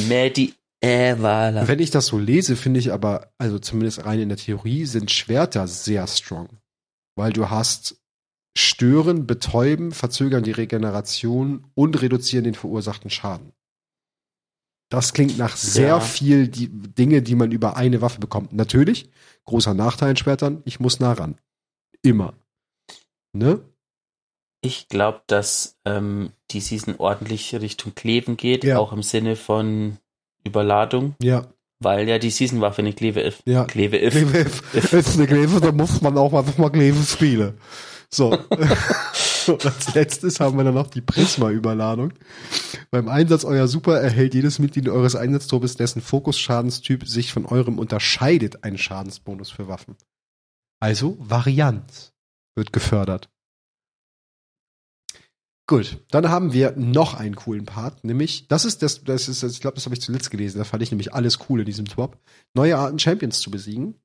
Medieval äh, voilà. Wenn ich das so lese, finde ich aber, also zumindest rein in der Theorie, sind Schwerter sehr strong. Weil du hast stören, betäuben, verzögern die Regeneration und reduzieren den verursachten Schaden. Das klingt nach sehr ja. viel die Dinge, die man über eine Waffe bekommt. Natürlich, großer Nachteil in Schwertern, ich muss nah ran. Immer. Ne? Ich glaube, dass ähm, die Season ordentlich Richtung Kleben geht, ja. auch im Sinne von Überladung. Ja. Weil ja die Season-Waffe eine Kleve ist. Ja. Kleve ist. Kleve ist. ist eine Kleve, da muss man auch einfach mal Kleve spielen. So. Und als letztes haben wir dann noch die Prisma-Überladung. Beim Einsatz eurer Super erhält jedes Mitglied eures Einsatztruppes, dessen Fokus-Schadenstyp sich von eurem unterscheidet, einen Schadensbonus für Waffen. Also Varianz wird gefördert. Gut, dann haben wir noch einen coolen Part, nämlich, das ist das, das ist, ich glaube, das habe ich zuletzt gelesen, da fand ich nämlich alles cool in diesem Swap, neue Arten Champions zu besiegen.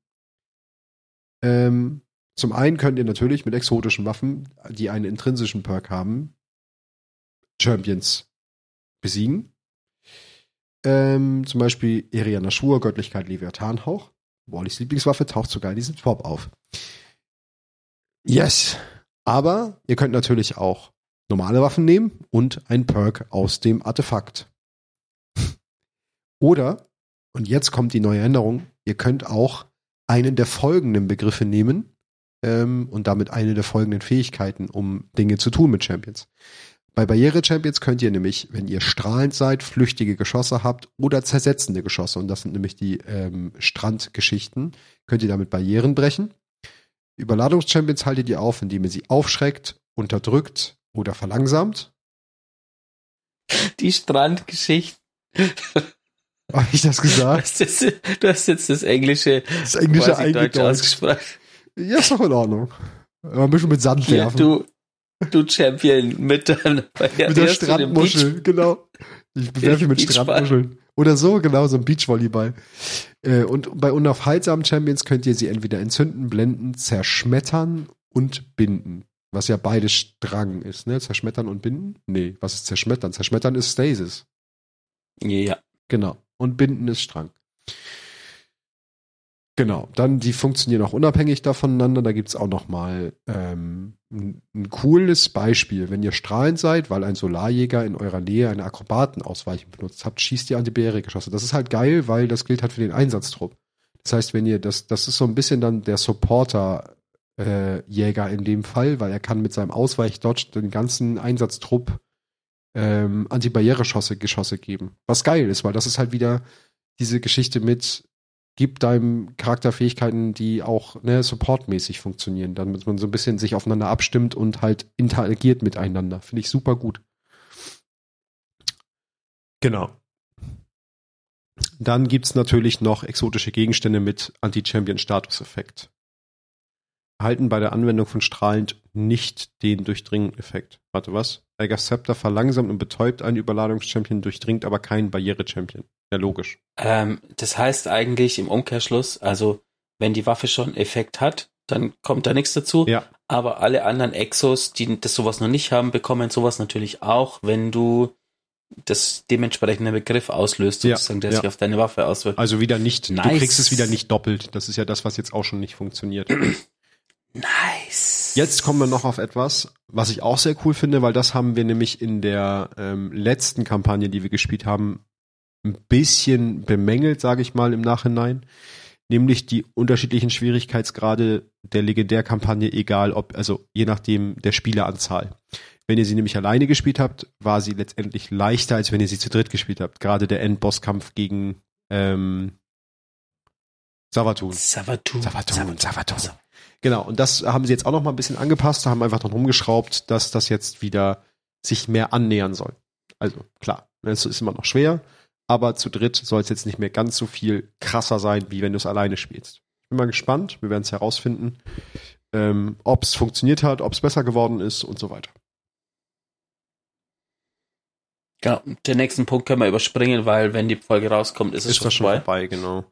Ähm, zum einen könnt ihr natürlich mit exotischen Waffen, die einen intrinsischen Perk haben, Champions besiegen. Ähm, zum Beispiel Eriana Schwur, Göttlichkeit Leviathanhauch. Wallys Lieblingswaffe taucht sogar in diesem Swap auf. Yes. Aber ihr könnt natürlich auch normale Waffen nehmen und ein Perk aus dem Artefakt. Oder, und jetzt kommt die neue Änderung, ihr könnt auch einen der folgenden Begriffe nehmen ähm, und damit eine der folgenden Fähigkeiten, um Dinge zu tun mit Champions. Bei Barriere-Champions könnt ihr nämlich, wenn ihr strahlend seid, flüchtige Geschosse habt oder zersetzende Geschosse, und das sind nämlich die ähm, Strandgeschichten, könnt ihr damit Barrieren brechen. Überladungschampions haltet ihr auf, indem ihr sie aufschreckt, unterdrückt, oder verlangsamt. Die Strandgeschichte. Habe ich das gesagt? Du hast, jetzt, du hast jetzt das Englische, das Englische Deutsch ausgesprochen. Ja, ist doch in Ordnung. ein bisschen mit Sand Hier, werfen. Du, du Champion mit, deinem, mit der Strandmuschel, genau. Ich bewerfe mit Strandmuscheln. Oder so, genau, so ein Beachvolleyball. Äh, und bei unaufhaltsamen Champions könnt ihr sie entweder entzünden, blenden, zerschmettern und binden. Was ja beides Strang ist, ne? Zerschmettern und binden? Nee, was ist zerschmettern? Zerschmettern ist Stasis. Ja. Genau. Und binden ist Strang. Genau, dann die funktionieren auch unabhängig voneinander. Da gibt's auch noch mal ähm, ein, ein, cooles Beispiel. Wenn ihr strahlend seid, weil ein Solarjäger in eurer Nähe eine Akrobatenausweichung benutzt habt, schießt ihr Antibarriere-Geschosse. Das ist halt geil, weil das gilt halt für den Einsatztrupp. Das heißt, wenn ihr das, das ist so ein bisschen dann der Supporter äh, Jäger in dem Fall, weil er kann mit seinem Ausweichdodge den ganzen Einsatztrupp ähm, Antibarriere-Geschosse Geschosse geben. Was geil ist, weil das ist halt wieder diese Geschichte mit gib deinem Charakter Fähigkeiten, die auch ne, supportmäßig funktionieren, damit man so ein bisschen sich aufeinander abstimmt und halt interagiert miteinander. Finde ich super gut. Genau. Dann gibt's natürlich noch exotische Gegenstände mit Anti-Champion-Status-Effekt erhalten bei der Anwendung von strahlend nicht den Durchdringen-Effekt. Warte, was? Elgas Scepter verlangsamt und betäubt einen Überladungschampion, durchdringt aber keinen Barriere-Champion. Ja, logisch. Ähm, das heißt eigentlich im Umkehrschluss, also wenn die Waffe schon Effekt hat, dann kommt da nichts dazu. Ja. Aber alle anderen Exos, die das sowas noch nicht haben, bekommen sowas natürlich auch, wenn du das dementsprechende Begriff auslöst, sozusagen, ja, der ja. sich auf deine Waffe auswirkt. Also wieder nicht, nice. du kriegst es wieder nicht doppelt. Das ist ja das, was jetzt auch schon nicht funktioniert. Nice. Jetzt kommen wir noch auf etwas, was ich auch sehr cool finde, weil das haben wir nämlich in der ähm, letzten Kampagne, die wir gespielt haben, ein bisschen bemängelt, sage ich mal im Nachhinein. nämlich die unterschiedlichen Schwierigkeitsgrade der Legendärkampagne, egal ob, also je nachdem der Spieleranzahl. Wenn ihr sie nämlich alleine gespielt habt, war sie letztendlich leichter, als wenn ihr sie zu dritt gespielt habt. Gerade der Endbosskampf gegen ähm, Savatun. Savatun. Savatun. Savatun. Genau, und das haben sie jetzt auch noch mal ein bisschen angepasst, haben einfach dran rumgeschraubt, dass das jetzt wieder sich mehr annähern soll. Also klar, es ist immer noch schwer, aber zu dritt soll es jetzt nicht mehr ganz so viel krasser sein, wie wenn du es alleine spielst. Ich bin mal gespannt, wir werden es herausfinden, ähm, ob es funktioniert hat, ob es besser geworden ist und so weiter. Genau, den nächsten Punkt können wir überspringen, weil wenn die Folge rauskommt, ist, ist es schon, schon vorbei. Genau.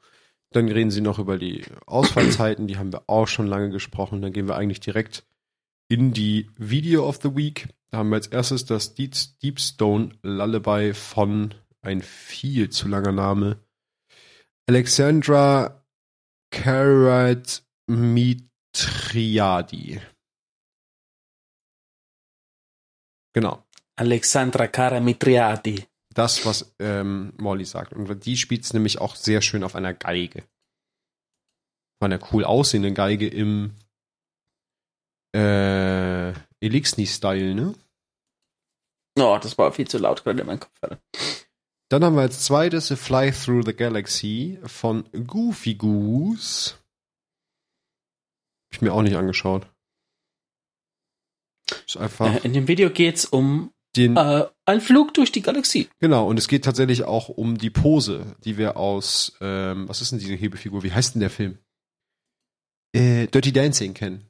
Dann reden sie noch über die Ausfallzeiten, die haben wir auch schon lange gesprochen. Dann gehen wir eigentlich direkt in die Video of the Week. Da haben wir als erstes das Deep, Deep Stone Lullaby von ein viel zu langer Name. Alexandra Karat Mitriadi. Genau. Alexandra Karamitriadi. Das, was ähm, Molly sagt. Und die spielt es nämlich auch sehr schön auf einer Geige. Auf einer cool aussehenden Geige im äh, Elixni-Style, ne? Oh, das war viel zu laut gerade in meinem Kopf. Dann haben wir als zweites A Fly Through the Galaxy von Goofy Goose. Hab ich mir auch nicht angeschaut. Ist einfach. In dem Video geht's um den, äh, ein Flug durch die Galaxie. Genau, und es geht tatsächlich auch um die Pose, die wir aus, ähm, was ist denn diese Hebefigur? Wie heißt denn der Film? Äh, Dirty Dancing kennen.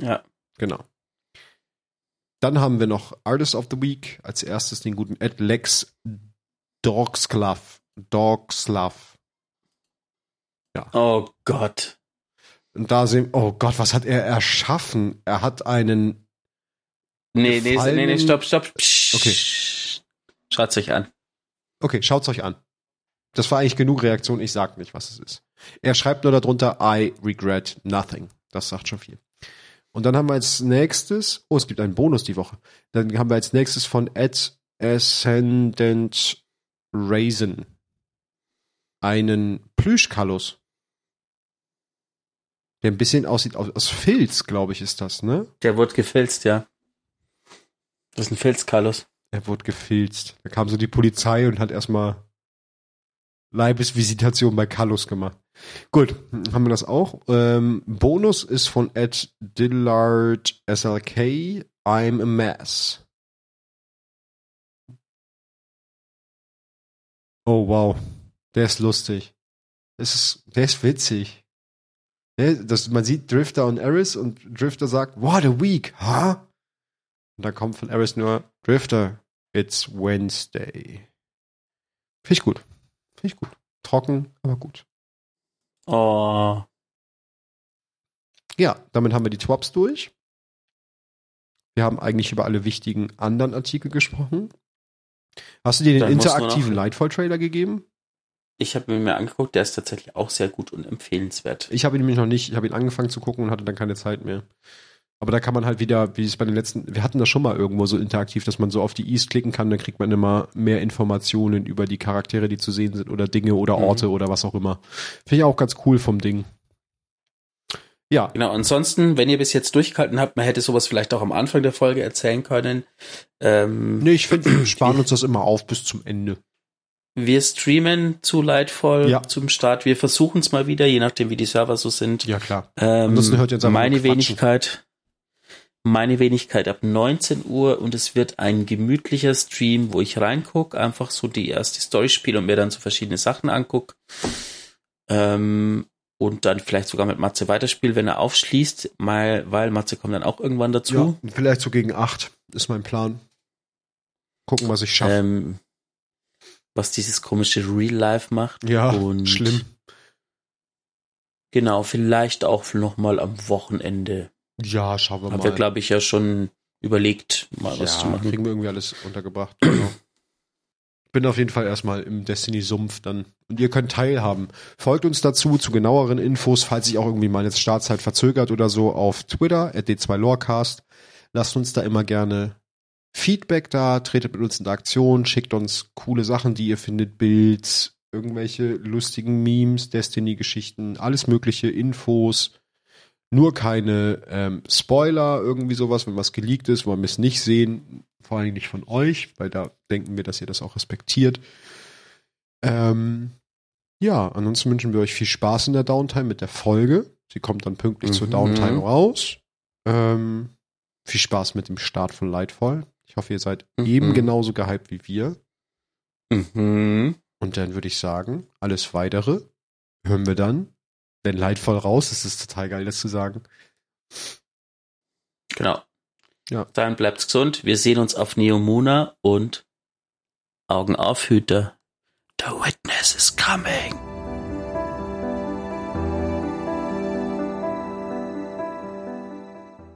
Ja. Genau. Dann haben wir noch Artist of the Week. Als erstes den guten Ed Lex Dogslav. Dogslav. Ja. Oh Gott. Und da sehen, oh Gott, was hat er erschaffen? Er hat einen Nee, nee, nee, nee, stopp, stopp. Psch, okay. Schaut's euch an. Okay, schaut's euch an. Das war eigentlich genug Reaktion, ich sag nicht, was es ist. Er schreibt nur darunter, I regret nothing. Das sagt schon viel. Und dann haben wir als nächstes, oh, es gibt einen Bonus die Woche. Dann haben wir als nächstes von Ed Ascendant Raisin einen Plüschkalus. Der ein bisschen aussieht aus, aus Filz, glaube ich, ist das, ne? Der wird gefilzt, ja. Das ist ein Filz, Carlos. Er wurde gefilzt. Da kam so die Polizei und hat erstmal Leibesvisitation bei Carlos gemacht. Gut, haben wir das auch. Ähm, Bonus ist von Ed Dillard SLK. I'm a mess. Oh wow, der ist lustig. Das ist, der ist witzig. Der, das, man sieht Drifter und Eris und Drifter sagt, what a week, huh? Und da kommt von Eris nur Drifter, it's Wednesday. Finde ich gut. Finde ich gut. Trocken, aber gut. Oh. Ja, damit haben wir die Twops durch. Wir haben eigentlich über alle wichtigen anderen Artikel gesprochen. Hast du dir den Dann interaktiven Lightfall-Trailer gegeben? Ich habe ihn mir angeguckt, der ist tatsächlich auch sehr gut und empfehlenswert. Ich habe ihn nämlich noch nicht, ich habe ihn angefangen zu gucken und hatte dann keine Zeit mehr. Aber da kann man halt wieder, wie es bei den letzten, wir hatten das schon mal irgendwo so interaktiv, dass man so auf die East klicken kann, dann kriegt man immer mehr Informationen über die Charaktere, die zu sehen sind oder Dinge oder mhm. Orte mhm. oder was auch immer. Finde ich auch ganz cool vom Ding. Ja. Genau, ansonsten, wenn ihr bis jetzt durchgehalten habt, man hätte sowas vielleicht auch am Anfang der Folge erzählen können. Ähm, nee, ich finde, wir sparen uns das immer auf bis zum Ende. Wir streamen zu Lightfall ja. zum Start. Wir versuchen es mal wieder, je nachdem, wie die Server so sind. Ja, klar. Ähm, Ansonsten hört ihr uns meine Wenigkeit meine Wenigkeit ab 19 Uhr und es wird ein gemütlicher Stream, wo ich reingucke, einfach so die erste Story spiele und mir dann so verschiedene Sachen angucke. Ähm, und dann vielleicht sogar mit Matze weiterspiele, wenn er aufschließt, mal, weil Matze kommt dann auch irgendwann dazu. Ja, vielleicht so gegen 8 ist mein Plan. Gucken, was ich schaffe. Ähm, was dieses komische Real Life macht. Ja, und schlimm. Genau, vielleicht auch nochmal am Wochenende ja, schauen wir Haben mal. wir, glaube ich, ja schon überlegt, mal ja, was zu machen. kriegen wir irgendwie alles untergebracht. Genau. Bin auf jeden Fall erstmal im Destiny-Sumpf dann. Und ihr könnt teilhaben. Folgt uns dazu zu genaueren Infos, falls sich auch irgendwie meine Startzeit verzögert oder so, auf Twitter, at d2lorecast. Lasst uns da immer gerne Feedback da, tretet mit uns in der Aktion, schickt uns coole Sachen, die ihr findet, Bild, irgendwelche lustigen Memes, Destiny-Geschichten, alles mögliche, Infos. Nur keine ähm, Spoiler, irgendwie sowas, wenn was geleakt ist, wollen wir es nicht sehen. Vor allem nicht von euch, weil da denken wir, dass ihr das auch respektiert. Ähm, ja, ansonsten wünschen wir euch viel Spaß in der Downtime mit der Folge. Sie kommt dann pünktlich mhm. zur Downtime raus. Ähm, viel Spaß mit dem Start von Lightfall. Ich hoffe, ihr seid mhm. eben genauso gehypt wie wir. Mhm. Und dann würde ich sagen, alles weitere hören wir dann, wenn Lightfall raus ist. Es ist total geil, das zu sagen. Genau. Ja. Dann bleibt's gesund. Wir sehen uns auf Neomuna und Augen auf, Hüter. The witness is coming.